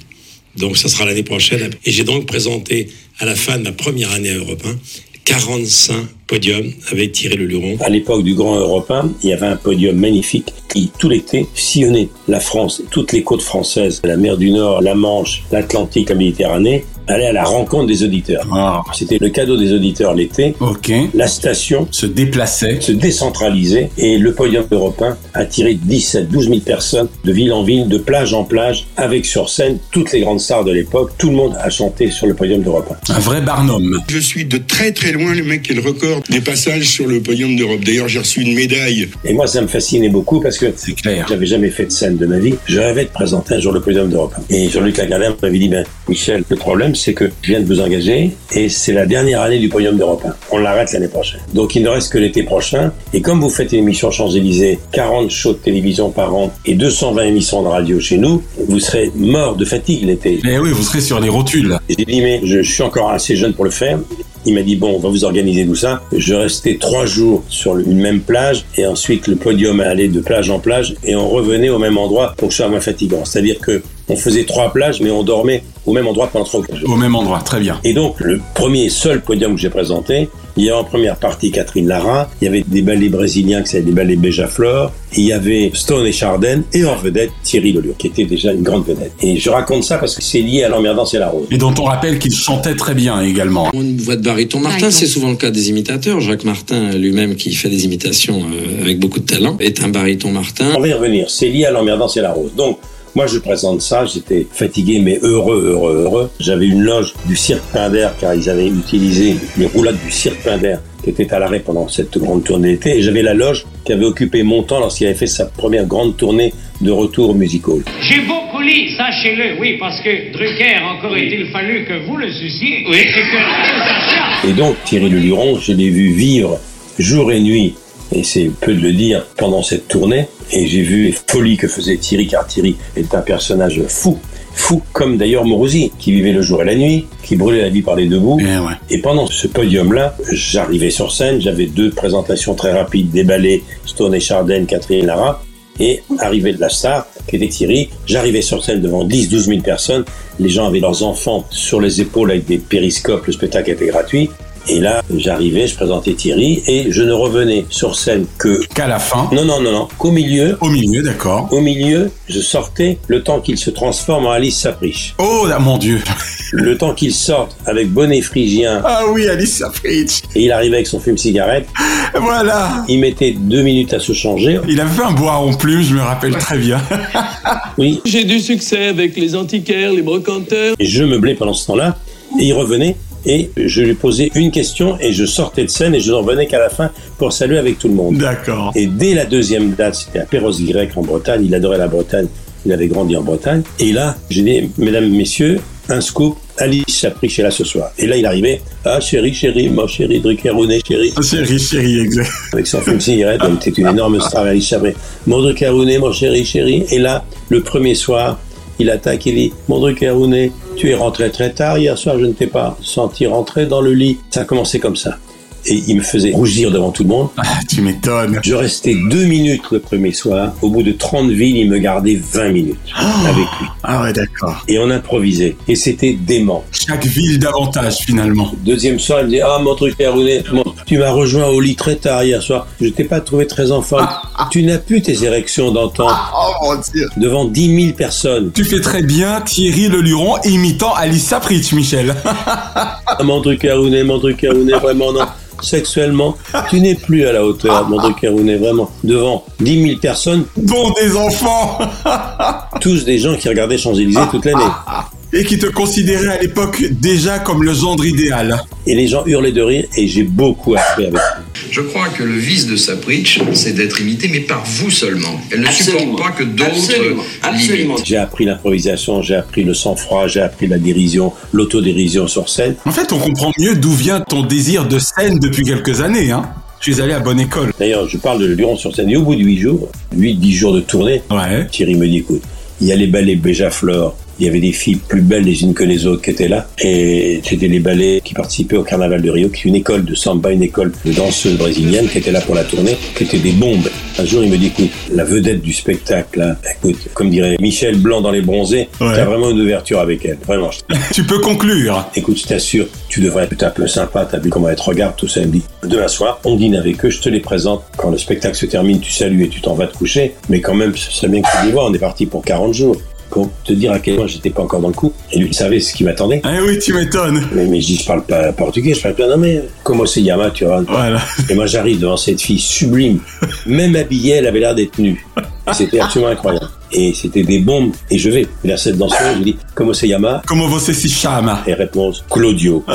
[SPEAKER 23] Donc ça sera l'année prochaine. Et j'ai donc présenté à la fin de ma première année à Europe 1 45 podiums avec Thierry Le Luron.
[SPEAKER 2] À l'époque du Grand Européen, il y avait un podium magnifique qui, tout l'été, sillonnait la France, toutes les côtes françaises, la mer du Nord, la Manche, l'Atlantique, la Méditerranée. Aller à la rencontre des auditeurs. C'était le cadeau des auditeurs l'été.
[SPEAKER 1] Ok.
[SPEAKER 2] La station
[SPEAKER 1] se déplaçait,
[SPEAKER 2] se décentralisait et le podium européen a attiré 17, 12 000 personnes de ville en ville, de plage en plage, avec sur scène toutes les grandes stars de l'époque. Tout le monde a chanté sur le podium d'Europe 1.
[SPEAKER 1] Un vrai Barnum.
[SPEAKER 24] Je suis de très très loin le mec qui est le record des passages sur le podium d'Europe. D'ailleurs, j'ai reçu une médaille.
[SPEAKER 2] Et moi, ça me fascinait beaucoup parce que
[SPEAKER 1] c'est clair.
[SPEAKER 2] J'avais jamais fait de scène de ma vie. Je rêvais de présenter un jour le podium d'Europe 1. Et Jean-Luc Lagardère m'avait dit, ben, Michel, le problème, c'est que je viens de vous engager et c'est la dernière année du podium d'Europe 1. On l'arrête l'année prochaine. Donc, il ne reste que l'été prochain. Et comme vous faites une émission Champs-Élysées, 40 shows de télévision par an et 220 émissions de radio chez nous, vous serez mort de fatigue l'été.
[SPEAKER 1] Eh oui, vous serez sur les rotules.
[SPEAKER 2] J'ai dit, mais je suis encore assez jeune pour le faire. Il m'a dit, bon, on va vous organiser tout ça. Je restais trois jours sur une même plage et ensuite le podium allait de plage en plage et on revenait au même endroit pour que ce soit moins fatigant. C'est-à-dire que on faisait trois plages, mais on dormait au même endroit pendant trois jours.
[SPEAKER 1] Au même endroit, très bien.
[SPEAKER 2] Et donc, le premier seul podium que j'ai présenté, il y avait en première partie Catherine Lara, il y avait des ballets brésiliens qui s'appelaient des ballets Béjafleur, il y avait Stone et Chardin, et en vedette Thierry Leluc, qui était déjà une grande vedette. Et je raconte ça parce que c'est lié à l'emmerdance et la rose.
[SPEAKER 1] Et dont on rappelle qu'il chantait très bien également.
[SPEAKER 21] Une voix de baryton Martin, c'est souvent le cas des imitateurs. Jacques Martin lui-même, qui fait des imitations euh, avec beaucoup de talent, est un baryton Martin.
[SPEAKER 2] On va y revenir, c'est lié à l'emmerdance et la rose. Donc, moi, je présente ça, j'étais fatigué, mais heureux, heureux, heureux. J'avais une loge du cirque Pinder, car ils avaient utilisé les roulades du cirque Pinder, qui était à l'arrêt pendant cette grande tournée d'été. Et j'avais la loge qui avait occupé mon temps lorsqu'il avait fait sa première grande tournée de retour musical.
[SPEAKER 25] J'ai beaucoup lu, sachez-le, oui, parce que Drucker, encore est-il fallu que vous le suciez, oui. et que
[SPEAKER 2] Et donc, Thierry Le Luron, je l'ai vu vivre jour et nuit, et c'est peu de le dire, pendant cette tournée. Et j'ai vu les folies que faisait Thierry, car Thierry est un personnage fou. Fou comme d'ailleurs Morosi, qui vivait le jour et la nuit, qui brûlait la vie par les deux bouts. Et pendant ce podium-là, j'arrivais sur scène, j'avais deux présentations très rapides, des ballets, Stone et Chardin, Catherine Lara, et arrivée de la star, qui était Thierry, j'arrivais sur scène devant 10-12 000 personnes, les gens avaient leurs enfants sur les épaules avec des périscopes, le spectacle était gratuit, et là, j'arrivais, je présentais Thierry et je ne revenais sur scène que
[SPEAKER 1] qu'à la fin.
[SPEAKER 2] Non, non, non, non, qu'au milieu.
[SPEAKER 1] Au milieu, d'accord.
[SPEAKER 2] Au milieu, je sortais le temps qu'il se transforme en Alice Saprich.
[SPEAKER 1] Oh, là, mon Dieu.
[SPEAKER 2] Le temps qu'il sorte avec bonnet phrygien.
[SPEAKER 1] Ah oui, Alice Saprich.
[SPEAKER 2] Et il arrivait avec son fume-cigarette.
[SPEAKER 1] Voilà.
[SPEAKER 2] Il mettait deux minutes à se changer.
[SPEAKER 1] Il avait fait un bois en plume, je me rappelle très bien.
[SPEAKER 2] oui.
[SPEAKER 22] J'ai du succès avec les antiquaires, les brocanteurs.
[SPEAKER 2] Et je meublais pendant ce temps-là. Et il revenait et je lui posais une question et je sortais de scène et je n'en revenais qu'à la fin pour saluer avec tout le monde.
[SPEAKER 1] D'accord.
[SPEAKER 2] Et dès la deuxième date, c'était à Perros-Grec en Bretagne, il adorait la Bretagne, il avait grandi en Bretagne. Et là, j'ai dit, mesdames, messieurs, un scoop, Alice a pris chez là ce soir. Et là, il arrivait, ah chérie, chérie, mon chéri, Druckerounet, chérie.
[SPEAKER 1] Chérie, chérie, exact.
[SPEAKER 2] Avec son film cigarette, elle était une énorme star, Alice Chabré. Mon Druckerounet, mon chéri, chéri. Et là, le premier soir, il attaque, il dit, mon Druckerounet, tu es rentré très tard hier soir, je ne t'ai pas senti rentrer dans le lit. Ça a commencé comme ça. Et il me faisait rougir devant tout le monde.
[SPEAKER 1] Ah, tu m'étonnes.
[SPEAKER 2] Je restais deux minutes le premier soir. Au bout de 30 villes, il me gardait 20 minutes avec lui.
[SPEAKER 1] Ah ouais, d'accord.
[SPEAKER 2] Et on improvisait. Et c'était dément.
[SPEAKER 1] Chaque ville davantage, finalement.
[SPEAKER 2] Deuxième soir, il me dit, ah, mon truc bon, tu m'as rejoint au lit très tard hier soir. Je t'ai pas trouvé très en forme. Tu n'as plus tes érections d'antan.
[SPEAKER 1] Oh mon Dieu.
[SPEAKER 2] Devant 10 000 personnes.
[SPEAKER 1] Tu fais très bien Thierry Le Luron imitant Alice Sapritch, Michel.
[SPEAKER 2] ah, mon truc Rounet, mon truc Rounet, vraiment non sexuellement, tu n'es plus à la hauteur, mon Carounet, vraiment. Devant 10 000 personnes.
[SPEAKER 1] Dont des enfants
[SPEAKER 2] Tous des gens qui regardaient Champs-Élysées toute l'année.
[SPEAKER 1] Et qui te considéraient à l'époque déjà comme le gendre idéal.
[SPEAKER 2] Et les gens hurlaient de rire et j'ai beaucoup appris avec.
[SPEAKER 21] Je crois que le vice de Sapritch, c'est d'être imité, mais par vous seulement. Elle ne supporte pas que d'autres l'imitent.
[SPEAKER 2] J'ai appris l'improvisation, j'ai appris le sang-froid, j'ai appris la dérision, l'autodérision sur scène.
[SPEAKER 1] En fait, on comprend mieux d'où vient ton désir de scène depuis quelques années, hein je suis allé à bonne école.
[SPEAKER 2] D'ailleurs, je parle de Luron sur scène. Et au bout de 8 jours, 8-10 jours de tournée,
[SPEAKER 1] ouais.
[SPEAKER 2] Thierry me dit, écoute, il y a les ballets Béjaflore, il y avait des filles plus belles les unes que les autres qui étaient là. Et c'était les ballets qui participaient au Carnaval de Rio, qui est une école de samba, une école de danseuses brésiliennes qui étaient là pour la tournée, qui étaient des bombes. Un jour, il me dit, écoute, la vedette du spectacle, là, écoute, comme dirait Michel Blanc dans Les Bronzés,
[SPEAKER 1] Ouais.
[SPEAKER 2] t'as vraiment une ouverture avec elle. Vraiment.
[SPEAKER 1] tu peux conclure.
[SPEAKER 2] Écoute, je t'assure, tu devrais être un peu sympa, t'as vu comment elle te regarde, tout ça. Elle me dit, demain soir, on dîne avec eux, je te les présente. Quand le spectacle se termine, tu salues et tu t'en vas te coucher. Mais quand même, ce serait bien que tu les vois, on est parti pour 40 jours. Pour te dire à quel point j'étais pas encore dans le coup. Et lui, il savait ce qui m'attendait.
[SPEAKER 1] Eh oui, tu m'étonnes.
[SPEAKER 2] Mais, mais je dis, je parle pas portugais, je parle pas, non mais, comment c'est Yama, tu vois?
[SPEAKER 1] Voilà.
[SPEAKER 2] Et moi, j'arrive devant cette fille sublime. Même habillée, elle avait l'air d'être nue. C'était absolument incroyable. Et c'était des bombes. Et je vais vers cette danseuse, je lui dis, comment c'est Yama
[SPEAKER 1] Comment você se chama?
[SPEAKER 2] Et réponse, Claudio.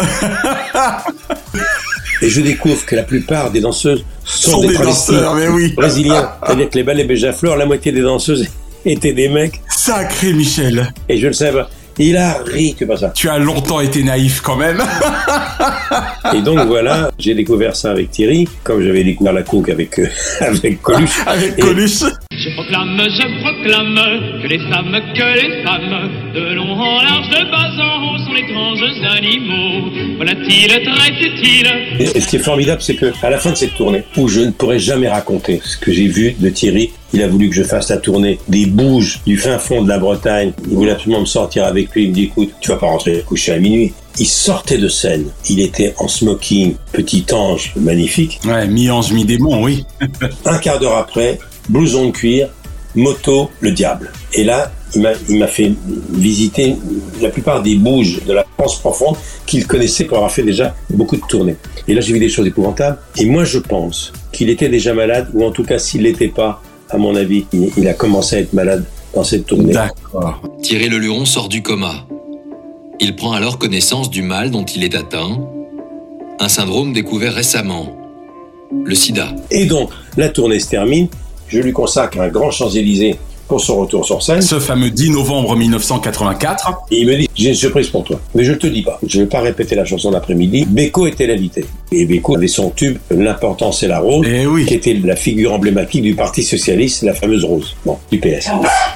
[SPEAKER 2] Et je découvre que la plupart des danseuses sont,
[SPEAKER 1] Sont
[SPEAKER 2] des,
[SPEAKER 1] des danseurs, mais oui.
[SPEAKER 2] brésiliens. C'est-à-dire que les ballets Béjafleur, la moitié des danseuses étaient des mecs.
[SPEAKER 1] Sacré Michel.
[SPEAKER 2] Et je le savais. Il a ri, tu vois ça.
[SPEAKER 1] Tu as longtemps été naïf quand même.
[SPEAKER 2] Et donc voilà, j'ai découvert ça avec Thierry, comme j'avais découvert la coke avec, euh, avec Coluche.
[SPEAKER 1] avec
[SPEAKER 2] Et-
[SPEAKER 1] Coluche.
[SPEAKER 25] Je proclame, je proclame que les femmes, que les femmes, de long en large, de bas en haut, sont d'étranges animaux. Voilà-t-il très futile.
[SPEAKER 2] Et ce qui est formidable, c'est que à la fin de cette tournée, où je ne pourrais jamais raconter ce que j'ai vu de Thierry, il a voulu que je fasse la tournée des bouges du fin fond de la Bretagne. Il voulait absolument me sortir avec lui. Il me dit, écoute, tu vas pas rentrer coucher à minuit. Il sortait de scène. Il était en smoking, petit ange magnifique.
[SPEAKER 1] Ouais, mi-ange, mi-démon, oui.
[SPEAKER 2] Un quart d'heure après, blouson de cuir, moto, le diable. Et là, il m'a, fait visiter la plupart des bouges de la France profonde qu'il connaissait pour avoir fait déjà beaucoup de tournées. Et là, j'ai vu des choses épouvantables. Et moi, je pense qu'il était déjà malade, ou en tout cas, s'il l'était pas, à mon avis, il, il a commencé à être malade dans cette tournée.
[SPEAKER 1] D'accord.
[SPEAKER 5] Thierry Leluron sort du coma. Il prend alors connaissance du mal dont il est atteint, un syndrome découvert récemment, le sida.
[SPEAKER 2] Et donc, la tournée se termine. Je lui consacre un grand Champs-Élysées pour son retour sur scène.
[SPEAKER 1] Ce fameux 10 novembre 1984.
[SPEAKER 2] Et il me dit, j'ai une surprise pour toi. Mais je te dis pas. Je vais pas répéter la chanson d'après-midi. Beko était l'invité. Et Beko avait son tube, L'important c'est la rose, qui était la figure emblématique du Parti Socialiste, la fameuse rose. Bon, du PS.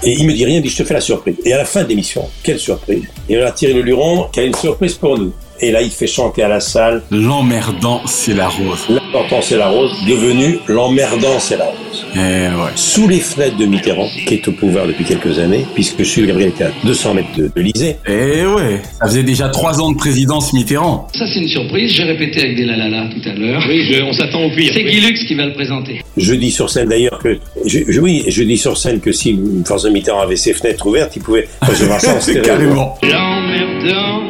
[SPEAKER 2] Et il me dit rien, il dit, je te fais la surprise. Et à la fin de l'émission, quelle surprise. Et on a tiré le luron, qui a une surprise pour nous. Et là, il fait chanter à la salle.
[SPEAKER 1] L'emmerdant, c'est la rose.
[SPEAKER 2] L'important c'est la rose, devenu l'emmerdant c'est la rose.
[SPEAKER 1] Eh ouais.
[SPEAKER 2] Sous les fenêtres de Mitterrand, qui est au pouvoir depuis quelques années, puisque je suis Gabriel était à 200 mètres de, de l'Élysée.
[SPEAKER 1] Eh ouais, ça faisait déjà trois ans de présidence Mitterrand.
[SPEAKER 10] Ça, c'est une surprise. J'ai répété avec des lalala tout à l'heure. Oui, je- on s'attend au pire. C'est Guy Lux qui va le présenter.
[SPEAKER 2] Je dis sur scène d'ailleurs que, je, je- oui, je dis sur scène que si François Mitterrand avait ses fenêtres ouvertes, il pouvait recevoir ça en.
[SPEAKER 1] Carrément.
[SPEAKER 25] L'emmerdant,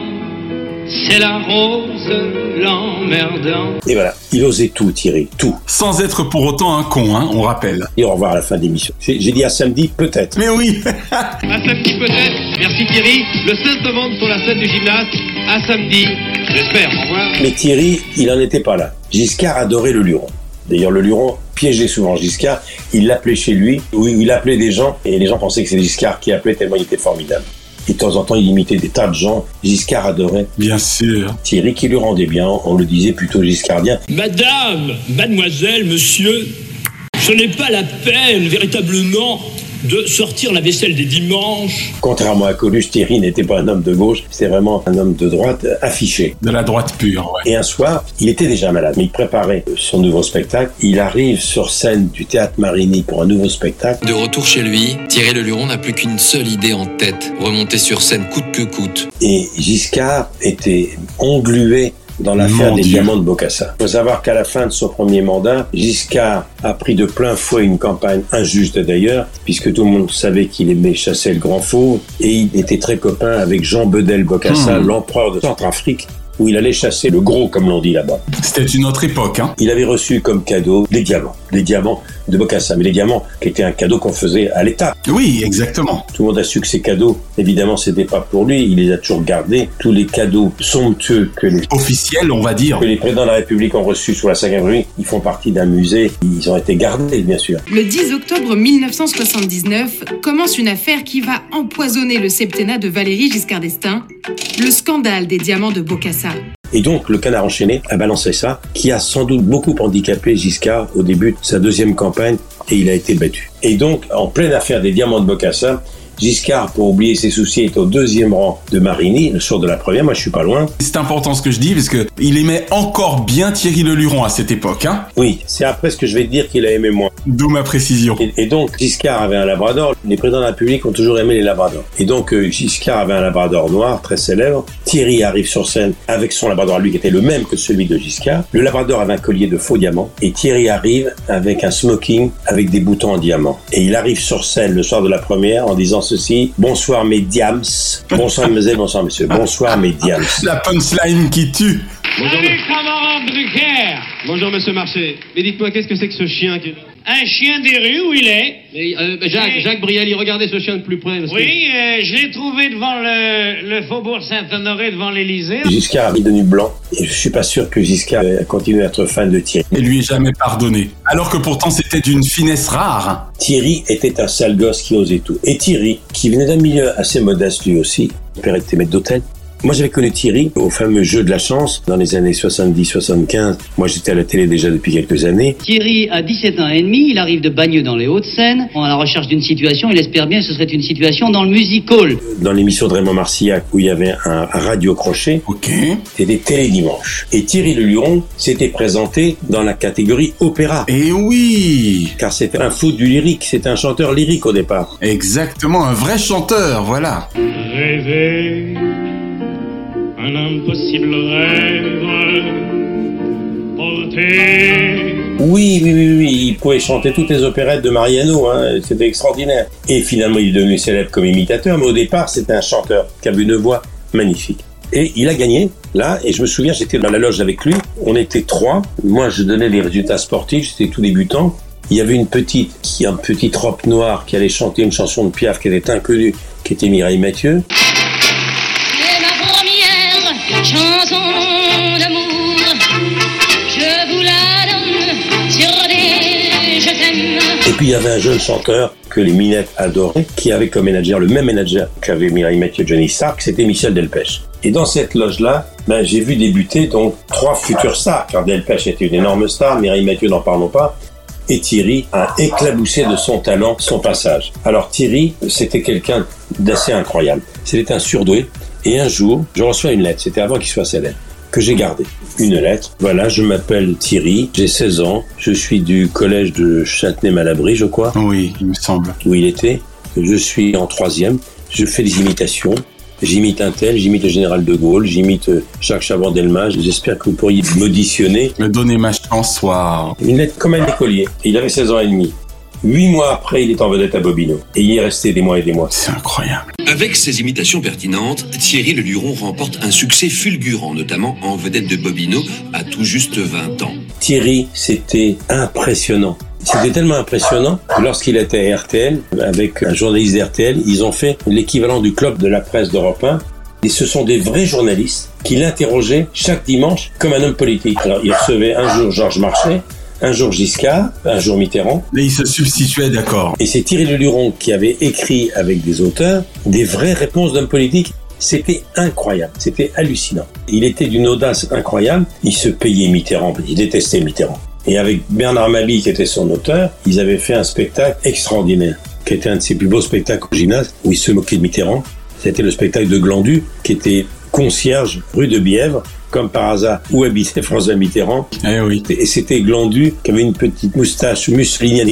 [SPEAKER 25] c'est la rose, l'emmerdant.
[SPEAKER 2] Et voilà, il osait tout, Thierry, tout.
[SPEAKER 1] Sans être pour autant un con, hein, on rappelle.
[SPEAKER 2] Et au revoir à la fin de l'émission. J'ai dit à samedi, peut-être.
[SPEAKER 1] Mais oui
[SPEAKER 25] À samedi peut-être. Merci Thierry. Le 16 novembre sur la scène du gymnase. À samedi. J'espère. Au revoir.
[SPEAKER 2] Mais Thierry, il n'en était pas là. Giscard adorait le luron. D'ailleurs, le luron piégeait souvent Giscard. Il l'appelait chez lui, où il appelait des gens, et les gens pensaient que c'était Giscard qui appelait tellement il était formidable. Et de temps en temps, il imitait des tas de gens. Giscard adorait.
[SPEAKER 1] Bien sûr.
[SPEAKER 2] Thierry qui lui rendait bien, on le disait plutôt giscardien.
[SPEAKER 22] Madame, mademoiselle, monsieur, ce n'est pas la peine véritablement de sortir la vaisselle des dimanches.
[SPEAKER 2] Contrairement à Coluche, Thierry n'était pas un homme de gauche, c'était vraiment un homme de droite euh, affiché.
[SPEAKER 1] De la droite pure, ouais.
[SPEAKER 2] Et un soir, il était déjà malade, mais il préparait son nouveau spectacle. Il arrive sur scène du théâtre Marigny pour un nouveau spectacle.
[SPEAKER 5] De retour chez lui, Thierry Leluron n'a plus qu'une seule idée en tête, remonter sur scène coûte que coûte.
[SPEAKER 2] Et Giscard était englué dans l'affaire
[SPEAKER 1] Mon
[SPEAKER 2] des
[SPEAKER 1] Dieu.
[SPEAKER 2] diamants de Bocassa. Il faut savoir qu'à la fin de son premier mandat, Giscard a pris de plein fouet une campagne injuste d'ailleurs, puisque tout le monde savait qu'il aimait chasser le grand faux, et il était très copain avec Jean Bedel Bocassa,
[SPEAKER 1] Hmm.
[SPEAKER 2] l'empereur de Centrafrique, où il allait chasser le gros, comme l'on dit là-bas.
[SPEAKER 1] C'était une autre époque, hein.
[SPEAKER 2] Il avait reçu comme cadeau des diamants, des diamants de Bocassa, mais les diamants qui étaient un cadeau qu'on faisait à l'État.
[SPEAKER 1] Oui, exactement.
[SPEAKER 2] Tout le monde a su que ces cadeaux, évidemment, c'était pas pour lui. Il les a toujours gardés. Tous les cadeaux somptueux que les,
[SPEAKER 1] Officiel, on va dire.
[SPEAKER 2] que les présidents de la République ont reçus sous la Ve République, ils font partie d'un musée. Ils ont été gardés, bien sûr.
[SPEAKER 26] Le 10 octobre 1979 commence une affaire qui va empoisonner le septennat de Valéry Giscard d'Estaing, le scandale des diamants de Bocassa.
[SPEAKER 2] Et donc, le canard enchaîné a balancé ça, qui a sans doute beaucoup handicapé Giscard au début de sa deuxième campagne, et il a été battu. Et donc, en pleine affaire des diamants de Bocassa, Giscard, pour oublier ses soucis, est au deuxième rang de Marigny, le soir de la première. Moi, je suis pas loin.
[SPEAKER 1] C'est important ce que je dis, parce que il aimait encore bien Thierry Leluron à cette époque, hein.
[SPEAKER 2] Oui, c'est après ce que je vais te dire qu'il a aimé moins.
[SPEAKER 1] D'où ma précision.
[SPEAKER 2] Et, et donc, Giscard avait un labrador. Les présidents de la République ont toujours aimé les labradors. Et donc, euh, Giscard avait un labrador noir, très célèbre. Thierry arrive sur scène avec son labrador à lui, qui était le même que celui de Giscard. Le labrador avait un collier de faux diamants. Et Thierry arrive avec un smoking avec des boutons en diamant. Et il arrive sur scène le soir de la première en disant ceci. Bonsoir mes diams. Bonsoir mesdemoiselles, bonsoir messieurs. Bonsoir mes diams.
[SPEAKER 1] La punchline qui tue.
[SPEAKER 25] Drucker
[SPEAKER 7] Bonjour, monsieur Marché. Mais dites-moi, qu'est-ce que c'est que ce chien qui...
[SPEAKER 25] Un chien des rues, où il est
[SPEAKER 7] Mais, euh, Jacques,
[SPEAKER 25] Oui.
[SPEAKER 7] Jacques Brialy, regardez ce chien de plus près. parce que-
[SPEAKER 25] Oui, euh, je l'ai trouvé devant le, le faubourg Saint-Honoré, devant l'Élysée.
[SPEAKER 2] Giscard est devenu blanc et je suis pas sûr que Giscard continue à être fan de Thierry.
[SPEAKER 1] Et lui est jamais pardonné. Alors que pourtant c'était d'une finesse rare.
[SPEAKER 2] Thierry était un sale gosse qui osait tout. Et Thierry, qui venait d'un milieu assez modeste lui aussi, son père était maître d'hôtel. Moi j'avais connu Thierry au fameux jeu de la chance dans les années 70-75. Moi j'étais à la télé déjà depuis quelques années.
[SPEAKER 27] Thierry a 17 ans et demi, il arrive de Bagneux dans les Hauts-de-Seine, à la recherche d'une situation, il espère bien que ce serait une situation dans le music hall.
[SPEAKER 2] Dans l'émission de Raymond Marcillac où il y avait un, radio crochet, c'était Télé Dimanche. Et Thierry Le Luron s'était présenté dans la catégorie opéra.
[SPEAKER 1] Et oui
[SPEAKER 2] Car c'était un fou du lyrique, c'était un chanteur lyrique au départ.
[SPEAKER 1] Exactement, un vrai chanteur, voilà.
[SPEAKER 25] Rêver, un impossible rêve, porter
[SPEAKER 2] Oui, oui, oui, oui, il pouvait chanter toutes les opérettes de Mariano, hein, c'était extraordinaire. Et finalement, il est devenu célèbre comme imitateur, mais au départ, c'était un chanteur qui avait une voix magnifique. Et il a gagné, là, et je me souviens, j'étais dans la loge avec lui, on était trois, moi je donnais les résultats sportifs, j'étais tout débutant. Il y avait une petite, qui a une petite robe noire, qui allait chanter une chanson de Piaf qui était inconnue, qui était Mireille Mathieu. Il y avait un jeune chanteur que les minettes adoraient, qui avait comme manager le même manager qu'avait Mireille Mathieu Johnny Sark, c'était Michel Delpech. Et dans cette loge-là, ben, j'ai vu débuter donc trois futurs stars, car Delpech était une énorme star, Mireille Mathieu n'en parlons pas, et Thierry a éclaboussé de son talent son passage. Alors Thierry, c'était quelqu'un d'assez incroyable. C'était un surdoué, et un jour, je reçois une lettre, c'était avant qu'il soit célèbre, que j'ai gardée. Une lettre, voilà, je m'appelle Thierry, j'ai 16 ans, je suis du collège de Châtenay-Malabry, je crois.
[SPEAKER 1] Oui, il me semble.
[SPEAKER 2] Où il était. Je suis en troisième, je fais des imitations. J'imite un tel, j'imite le général de Gaulle, j'imite euh, Jacques Chaban-Delmas. J'espère que vous pourriez m'auditionner.
[SPEAKER 1] Me donner ma chance, waouh.
[SPEAKER 2] Une lettre comme un écolier. Il avait 16 ans et demi. Huit mois après, il est en vedette à Bobino. Et il y est resté des mois et des mois.
[SPEAKER 1] C'est incroyable.
[SPEAKER 5] Avec ses imitations pertinentes, Thierry Le Luron remporte un succès fulgurant, notamment en vedette de Bobino à tout juste 20 ans.
[SPEAKER 2] Thierry, c'était impressionnant. C'était tellement impressionnant que lorsqu'il était à RTL, avec un journaliste d'RTL, ils ont fait l'équivalent du club de la presse d'Europe 1. Et ce sont des vrais journalistes qui l'interrogeaient chaque dimanche comme un homme politique. Alors, il recevait un jour Georges Marchais, un jour Giscard, un jour Mitterrand.
[SPEAKER 1] Et il se substituait, d'accord.
[SPEAKER 2] Et c'est Thierry Le Luron qui avait écrit avec des auteurs des vraies réponses d'hommes politiques. C'était incroyable, c'était hallucinant. Il était d'une audace incroyable. Il se payait Mitterrand, il détestait Mitterrand. Et avec Bernard Mabille, qui était son auteur, ils avaient fait un spectacle extraordinaire, qui était un de ses plus beaux spectacles au gymnase, où il se moquait de Mitterrand. C'était le spectacle de Glandu, qui était concierge rue de Bièvre, comme par hasard, où habitait François Mitterrand.
[SPEAKER 1] Eh oui.
[SPEAKER 2] Et c'était Glandu, qui avait une petite moustache mussolinienne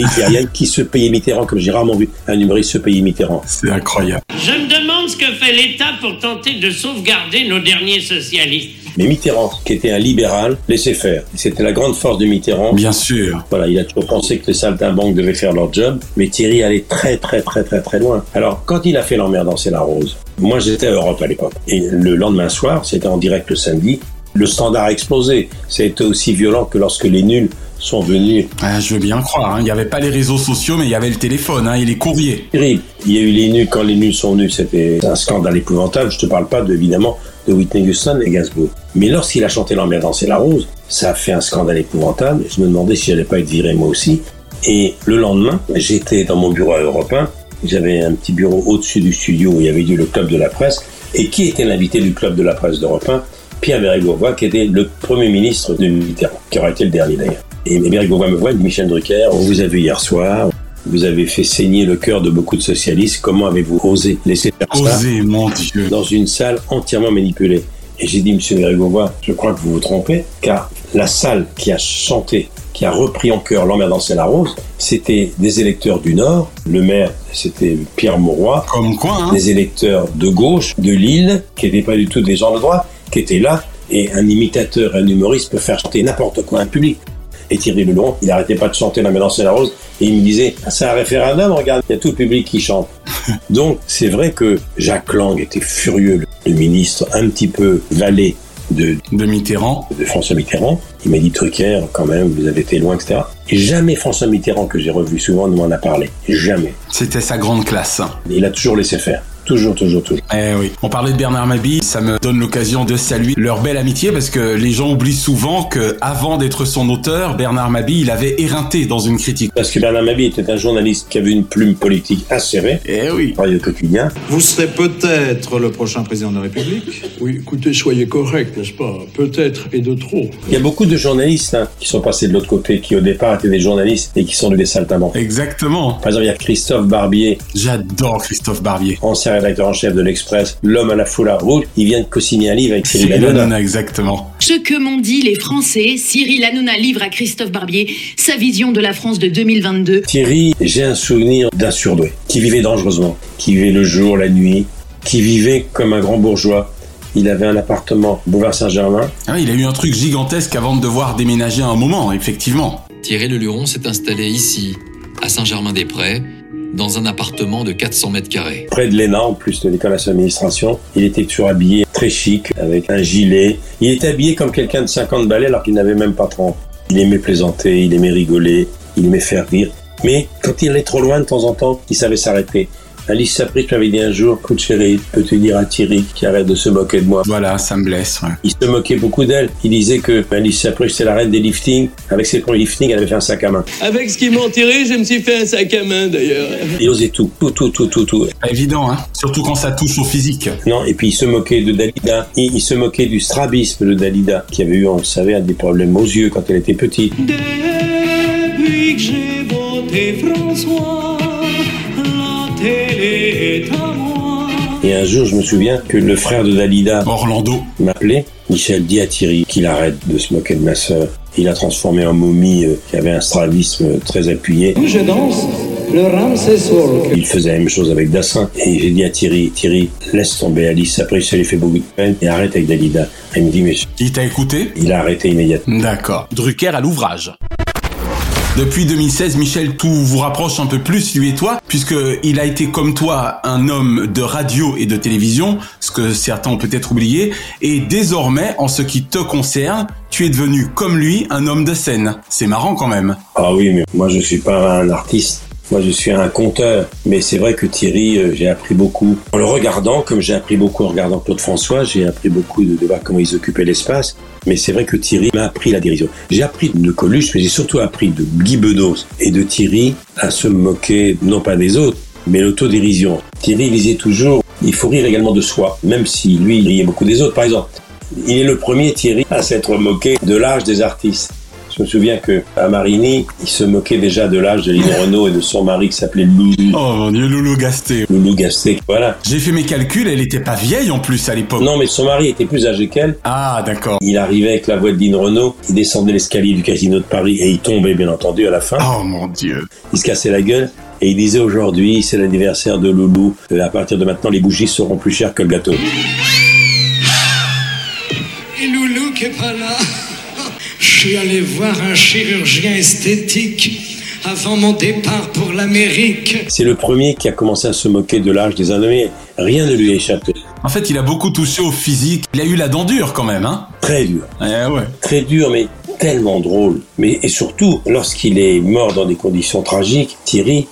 [SPEAKER 2] qui se payait Mitterrand, comme j'ai rarement vu un humoriste se payer Mitterrand.
[SPEAKER 1] C'est incroyable.
[SPEAKER 25] Je me demande ce que fait l'État pour tenter de sauvegarder nos derniers socialistes.
[SPEAKER 2] Mais Mitterrand, qui était un libéral, laissait faire. C'était la grande force de Mitterrand.
[SPEAKER 1] Bien sûr.
[SPEAKER 2] Voilà, il a toujours pensé que les saltimbanques devaient faire leur job, mais Thierry allait très très très très très loin. Alors, quand il a fait l'emmerdant, c'est la rose. Moi, j'étais à Europe à l'époque. Et le lendemain soir, c'était en direct le samedi, le standard a explosé. Été aussi violent que lorsque les nuls sont venus.
[SPEAKER 1] Ah, je veux bien croire. hein. Il n'y avait pas les réseaux sociaux, mais il y avait le téléphone hein, et les courriers.
[SPEAKER 2] Terrible. Il y a eu les nuls, quand les nuls sont venus, c'était un scandale épouvantable. Je te parle pas, de, évidemment, de Whitney Houston et Gainsbourg. Mais lorsqu'il a chanté l'emmerdant, c'est la rose, ça a fait un scandale épouvantable. Je me demandais si j'allais pas être viré moi aussi. Et le lendemain, j'étais dans mon bureau à Europe 1. J'avais un petit bureau au-dessus du studio où il y avait eu le club de la presse. Et qui était l'invité du club de la presse d'Europe 1 Pierre Bérégovoy, qui était le premier ministre de Mitterrand, qui aurait été le dernier d'ailleurs. Et Bérégovoy me voit, Michel Drucker, on vous a vu hier soir, vous avez fait saigner le cœur de beaucoup de socialistes, comment avez-vous osé laisser faire ça
[SPEAKER 1] Osé, mon Dieu.
[SPEAKER 2] dans une salle entièrement manipulée? Et j'ai dit, Monsieur Bérégovoy, je crois que vous vous trompez, car la salle qui a chanté, qui a repris en chœur L'emmerdant c'est la rose, c'était des électeurs du Nord, le maire c'était Pierre Mauroy,
[SPEAKER 1] Comme quoi, hein.
[SPEAKER 2] Des électeurs de gauche, de Lille, qui n'étaient pas du tout des gens de droite, qui étaient là, et un imitateur, un humoriste peut faire chanter n'importe quoi à un public. Et Thierry Leluron, il arrêtait pas de chanter La Mélancée la Rose, et il me disait, Ah, c'est un référendum, regarde, il y a tout le public qui chante. Donc, c'est vrai que Jacques Lang était furieux, le- le ministre un petit peu valet de,
[SPEAKER 1] de Mitterrand.
[SPEAKER 2] De François Mitterrand. Il m'a dit, Trucker, quand même, vous avez été loin, etc. Et jamais François Mitterrand, que j'ai revu souvent, ne m'en a parlé. Jamais.
[SPEAKER 1] C'était sa grande classe.
[SPEAKER 2] Il a toujours laissé faire. Toujours, toujours, toujours.
[SPEAKER 1] Eh oui. On parlait de Bernard Mabille, ça me donne l'occasion de saluer leur belle amitié parce que les gens oublient souvent que avant d'être son auteur, Bernard Mabille, il avait éreinté dans une critique.
[SPEAKER 2] Parce que Bernard Mabille était un journaliste qui avait une plume politique acérée.
[SPEAKER 1] Eh oui.
[SPEAKER 2] Au quotidien.
[SPEAKER 28] Vous serez peut-être le prochain président de la République.
[SPEAKER 22] Oui, écoutez, soyez correct, n'est-ce pas? Peut-être et de trop.
[SPEAKER 2] Il y a beaucoup de journalistes hein, qui sont passés de l'autre côté, qui au départ étaient des journalistes et qui sont devenus des saltimbanques.
[SPEAKER 1] Exactement.
[SPEAKER 2] Par exemple, il y a Christophe Barbier.
[SPEAKER 1] J'adore Christophe Barbier.
[SPEAKER 2] Ancien rédacteur en chef de l'Express, l'homme à la foulard rouge. Il vient de co-signer un livre avec Cyril
[SPEAKER 1] Cyril
[SPEAKER 2] Hanouna.
[SPEAKER 1] Hanouna, exactement.
[SPEAKER 26] Ce que m'ont dit les Français, Cyril Hanouna livre à Christophe Barbier sa vision de la France de 2022.
[SPEAKER 2] Thierry, j'ai un souvenir d'un surdoué, qui vivait dangereusement, qui vivait le jour, la nuit, qui vivait comme un grand bourgeois. Il avait un appartement, boulevard Saint-Germain.
[SPEAKER 1] Ah, il a eu un truc gigantesque avant de devoir déménager à un moment, effectivement.
[SPEAKER 5] Thierry Leluron s'est installé ici, à Saint-Germain-des-Prés, dans un appartement de 400 mètres carrés.
[SPEAKER 2] Près de l'ENA, en plus de l'école d'administration. Il était toujours habillé très chic, avec un gilet. Il était habillé comme quelqu'un de 50 balais alors qu'il n'avait même pas 30. Il aimait plaisanter, il aimait rigoler, il aimait faire rire. Mais quand il allait trop loin de temps en temps, il savait s'arrêter. Alice Sapris m'avait dit un jour, écoute chérie, peux-tu dire à Thierry qui arrête de se moquer de moi?
[SPEAKER 1] Voilà, ça me blesse, ouais.
[SPEAKER 2] Il se moquait beaucoup d'elle. Il disait que Alice Sapris, c'est la reine des liftings. Avec ses premiers liftings, elle avait fait un sac à main.
[SPEAKER 29] Avec ce qu'ils m'ont tiré, je me suis fait un sac à main d'ailleurs.
[SPEAKER 2] Il osait tout, tout, tout, tout, tout, tout.
[SPEAKER 1] Pas évident, hein. Surtout quand ça touche au physique.
[SPEAKER 2] Non, et puis il se moquait de Dalida. Il, il se moquait du strabisme de Dalida, qui avait eu, on le savait, des problèmes aux yeux quand elle était petite.
[SPEAKER 30] Depuis que j'ai voté François,
[SPEAKER 2] Et un jour, je me souviens que le frère de Dalida,
[SPEAKER 1] Orlando,
[SPEAKER 2] m'appelait. Michel dit à Thierry qu'il arrête de se moquer de ma sœur. Il a transformé en momie euh, qui avait un strabisme très appuyé.
[SPEAKER 30] Je danse le.
[SPEAKER 2] Il faisait la même chose avec Dassin. Et j'ai dit à Thierry, Thierry, laisse tomber Alice. Après, ça lui fait beaucoup de peine. Et arrête avec Dalida. Il me dit, mais...
[SPEAKER 1] Il t'a écouté?
[SPEAKER 2] Il a arrêté immédiatement.
[SPEAKER 1] D'accord. Drucker à l'ouvrage. Depuis 2016, Michel, tout vous rapproche un peu plus, lui et toi, puisque il a été comme toi un homme de radio et de télévision, ce que certains ont peut-être oublié, et désormais, en ce qui te concerne, tu es devenu comme lui un homme de scène. C'est marrant quand même.
[SPEAKER 2] Ah oui, mais moi je suis pas un artiste. Moi je suis un conteur. Mais c'est vrai que Thierry, euh, j'ai appris beaucoup en le regardant, comme j'ai appris beaucoup en regardant Claude François. J'ai appris beaucoup de, voir comment ils occupaient l'espace. Mais c'est vrai que Thierry m'a appris la dérision. J'ai appris de Coluche, mais j'ai surtout appris de Guy Bedos et de Thierry à se moquer non pas des autres, mais l'autodérision. Thierry disait toujours, il faut rire également de soi, même si lui, il riait beaucoup des autres. Par exemple, il est le premier Thierry à s'être moqué de l'âge des artistes. Je me souviens que à Marigny, il se moquait déjà de l'âge de Lynn Renault et de son mari qui s'appelait Loulou.
[SPEAKER 1] Oh mon dieu, Loulou Gasté.
[SPEAKER 2] Loulou Gasté, voilà.
[SPEAKER 1] J'ai fait mes calculs, elle était pas vieille en plus à l'époque.
[SPEAKER 2] Non, mais son mari était plus âgé qu'elle.
[SPEAKER 1] Ah, d'accord.
[SPEAKER 2] Il arrivait avec la voix de Lynn Renault, il descendait l'escalier du casino de Paris et il tombait, bien entendu, à la fin.
[SPEAKER 1] Oh mon dieu.
[SPEAKER 2] Il se cassait la gueule. Et il disait aujourd'hui, c'est l'anniversaire de Loulou. Euh, À partir de maintenant, les bougies seront plus chères que le gâteau.
[SPEAKER 30] Et Loulou qui est pas là. Je suis allé voir un chirurgien esthétique avant mon départ pour l'Amérique.
[SPEAKER 2] C'est le premier qui a commencé à se moquer de l'âge des années. Rien ne lui a échappé.
[SPEAKER 1] En fait, il a beaucoup touché au physique. Il a eu la dent dure quand même, hein
[SPEAKER 2] Très dur.
[SPEAKER 1] Eh ouais.
[SPEAKER 2] Très dur, mais tellement drôle. Mais et surtout, lorsqu'il est mort dans des conditions tragiques, Thierry,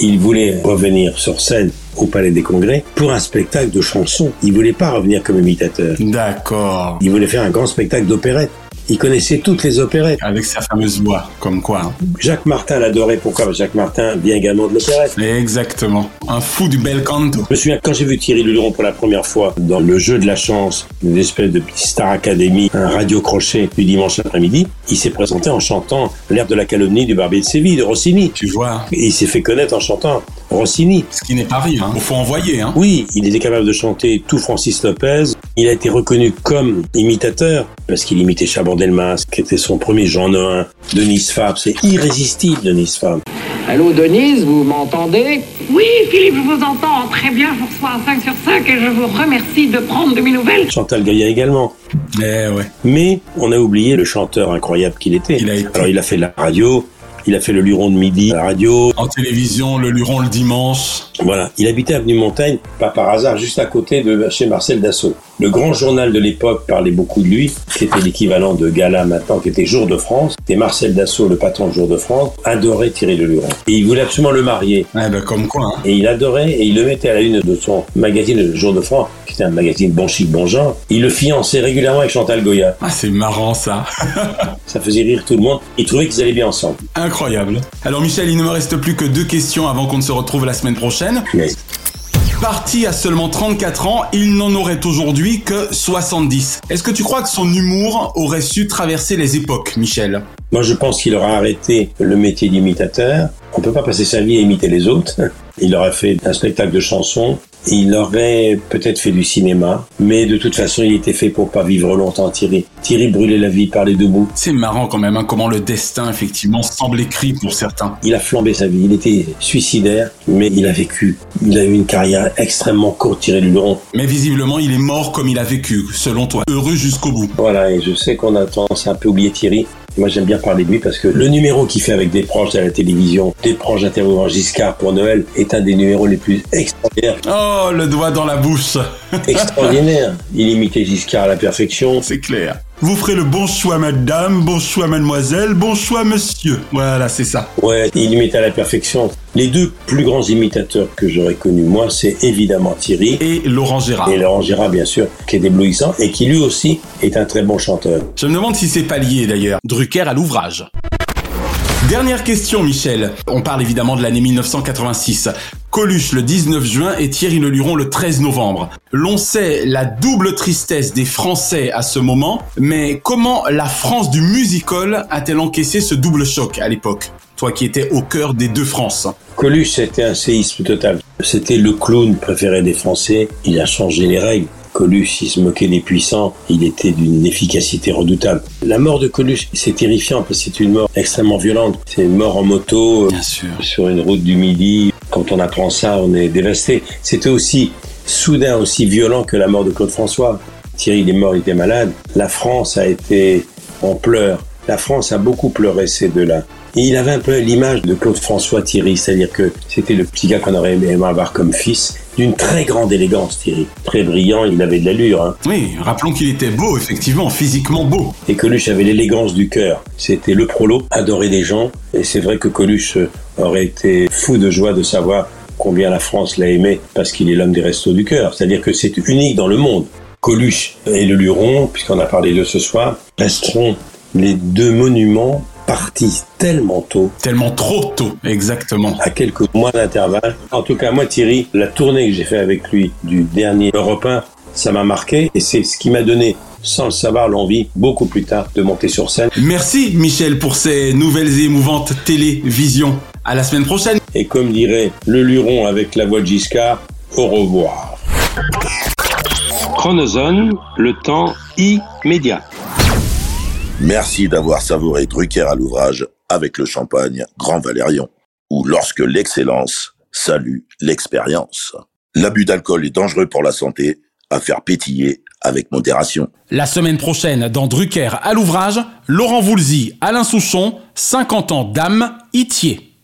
[SPEAKER 2] il voulait revenir sur scène au Palais des Congrès pour un spectacle de chansons. Il voulait pas revenir comme imitateur.
[SPEAKER 1] D'accord.
[SPEAKER 2] Il voulait faire un grand spectacle d'opérette. Il connaissait toutes les opérettes.
[SPEAKER 1] Avec sa fameuse voix, comme quoi. hein.
[SPEAKER 2] Jacques Martin l'adorait. Pourquoi? Jacques Martin vient également de l'opérette.
[SPEAKER 1] Exactement. Un fou du bel canto.
[SPEAKER 2] Je me souviens quand j'ai vu Thierry Leluron pour la première fois dans le jeu de la chance, une espèce de Star Academy, un radio crochet du dimanche après-midi, il s'est présenté en chantant l'air de la calomnie du Barbier de Séville de Rossini.
[SPEAKER 1] Tu vois.
[SPEAKER 2] Et il s'est fait connaître en chantant Rossini.
[SPEAKER 1] Ce qui n'est pas rien. Hein. faut envoyer, hein.
[SPEAKER 2] Oui, il était capable de chanter tout Francis Lopez. Il a été reconnu comme imitateur parce qu'il imitait Chabandelmas, qui était son premier Jean Noin, Denise Fab. C'est irrésistible, Denise Fab.
[SPEAKER 31] Allô Denise, vous m'entendez?
[SPEAKER 32] Oui, Philippe, je vous entends très bien. Je vous reçois un 5 sur 5 et je vous remercie de prendre de mes nouvelles.
[SPEAKER 2] Chantal Gaillat également.
[SPEAKER 1] Eh ouais.
[SPEAKER 2] Mais on a oublié le chanteur incroyable qu'il était.
[SPEAKER 1] Il a été-
[SPEAKER 2] Alors il a fait la radio, il a fait le Luron de midi à la radio.
[SPEAKER 1] En télévision, le Luron le dimanche.
[SPEAKER 2] Voilà, il habitait avenue Montaigne, pas par hasard, juste à côté de chez Marcel Dassault. Le grand journal de l'époque parlait beaucoup de lui, qui était l'équivalent de Gala maintenant, qui était Jour de France. Et Marcel Dassault, le patron de Jour de France, adorait Thierry Le Luron. Et il voulait absolument le marier.
[SPEAKER 1] Ben comme quoi. hein.
[SPEAKER 2] Et il adorait, et il le mettait à la une de son magazine Le Jour de France, qui était un magazine bon chic, bon genre. Il le fiançait régulièrement avec Chantal Goya.
[SPEAKER 1] Ah, c'est marrant ça.
[SPEAKER 2] Ça faisait rire tout le monde. Il trouvait qu'ils allaient bien ensemble.
[SPEAKER 1] Incroyable. Alors Michel, il ne me reste plus que deux questions avant qu'on ne se retrouve la semaine prochaine.
[SPEAKER 2] Yes.
[SPEAKER 1] Parti à seulement 34 ans, il n'en aurait aujourd'hui que 70. Est-ce que tu crois que son humour aurait su traverser les époques, Michel?
[SPEAKER 2] Moi, je pense qu'il aura arrêté le métier d'imitateur. On peut pas passer sa vie à imiter les autres. Il aurait fait un spectacle de chansons. Il aurait peut-être fait du cinéma. Mais de toute façon, il était fait pour pas vivre longtemps, Thierry. Thierry brûlait la vie par les deux bouts.
[SPEAKER 1] C'est marrant quand même, hein, comment le destin, effectivement, semble écrit pour certains.
[SPEAKER 2] Il a flambé sa vie. Il était suicidaire, mais il a vécu. Il a eu une carrière extrêmement courte, Thierry Luron.
[SPEAKER 1] Mais visiblement, il est mort comme il a vécu, selon toi. Heureux jusqu'au bout.
[SPEAKER 2] Voilà, et je sais qu'on a tendance à un peu oublier Thierry. Moi, j'aime bien parler de lui parce que le numéro qu'il fait avec des proches à la télévision, des proches interviewant Giscard pour Noël, est un des numéros les plus extraordinaires.
[SPEAKER 1] Oh, le doigt dans la bouche.
[SPEAKER 2] Extraordinaire. Il imitait Giscard à la perfection.
[SPEAKER 1] C'est clair. Vous ferez le bon choix, madame, bon choix, mademoiselle, bon choix, monsieur. Voilà, c'est ça.
[SPEAKER 2] Ouais, il imitait à la perfection. Les deux plus grands imitateurs que j'aurais connus, moi, c'est évidemment Thierry.
[SPEAKER 1] Et Laurent Gérard.
[SPEAKER 2] Et Laurent Gérard, bien sûr, qui est éblouissant et qui lui aussi est un très bon chanteur.
[SPEAKER 1] Je me demande si c'est pas lié d'ailleurs. Drucker à l'ouvrage. Dernière question, Michel. On parle évidemment de l'année 1986. Coluche le 19 juin et Thierry Leluron le 13 novembre. L'on sait la double tristesse des Français à ce moment, mais comment la France du musical a-t-elle encaissé ce double choc à l'époque? Toi qui étais au cœur des deux France.
[SPEAKER 2] Coluche, c'était un séisme total. C'était le clown préféré des Français. Il a changé les règles. Coluche, il se moquait des puissants, il était d'une efficacité redoutable. La mort de Coluche, c'est terrifiant parce que c'est une mort extrêmement violente. C'est une mort en moto,
[SPEAKER 1] Bien sûr.
[SPEAKER 2] sur une route du Midi. Quand on apprend ça, on est dévasté. C'était aussi soudain, aussi violent que la mort de Claude François. Thierry, il est mort, il était malade. La France a été en pleurs. La France a beaucoup pleuré ces deux-là. Et il avait un peu l'image de Claude François Thierry, c'est-à-dire que c'était le petit gars qu'on aurait aimé avoir comme fils, d'une très grande élégance Thierry. Très brillant, il avait de l'allure. Hein.
[SPEAKER 1] Oui, rappelons qu'il était beau, effectivement, physiquement beau.
[SPEAKER 2] Et Coluche avait l'élégance du cœur. C'était le prolo, adoré des gens. Et c'est vrai que Coluche aurait été fou de joie de savoir combien la France l'a aimé parce qu'il est l'homme des restos du cœur. C'est-à-dire que c'est unique dans le monde. Coluche et le Luron, puisqu'on a parlé de ce soir, resteront les deux monuments partis tellement tôt.
[SPEAKER 1] Tellement trop tôt, exactement.
[SPEAKER 2] À quelques mois d'intervalle. En tout cas, moi, Thierry, la tournée que j'ai fait avec lui du dernier européen, ça m'a marqué et c'est ce qui m'a donné, sans le savoir, l'envie, beaucoup plus tard, de monter sur scène.
[SPEAKER 1] Merci, Michel, pour ces nouvelles et émouvantes télévisions. À la semaine prochaine.
[SPEAKER 2] Et comme dirait le Luron avec la voix de Giscard, au revoir. Chronozone, le temps immédiat.
[SPEAKER 33] Merci d'avoir savouré Drucker à l'ouvrage avec le champagne Grand Valérion, ou lorsque l'excellence salue l'expérience. L'abus d'alcool est dangereux pour la santé, à faire pétiller avec modération.
[SPEAKER 1] La semaine prochaine, dans Drucker à l'ouvrage, Laurent Voulzy, Alain Souchon, 50 ans d'âme, Itier.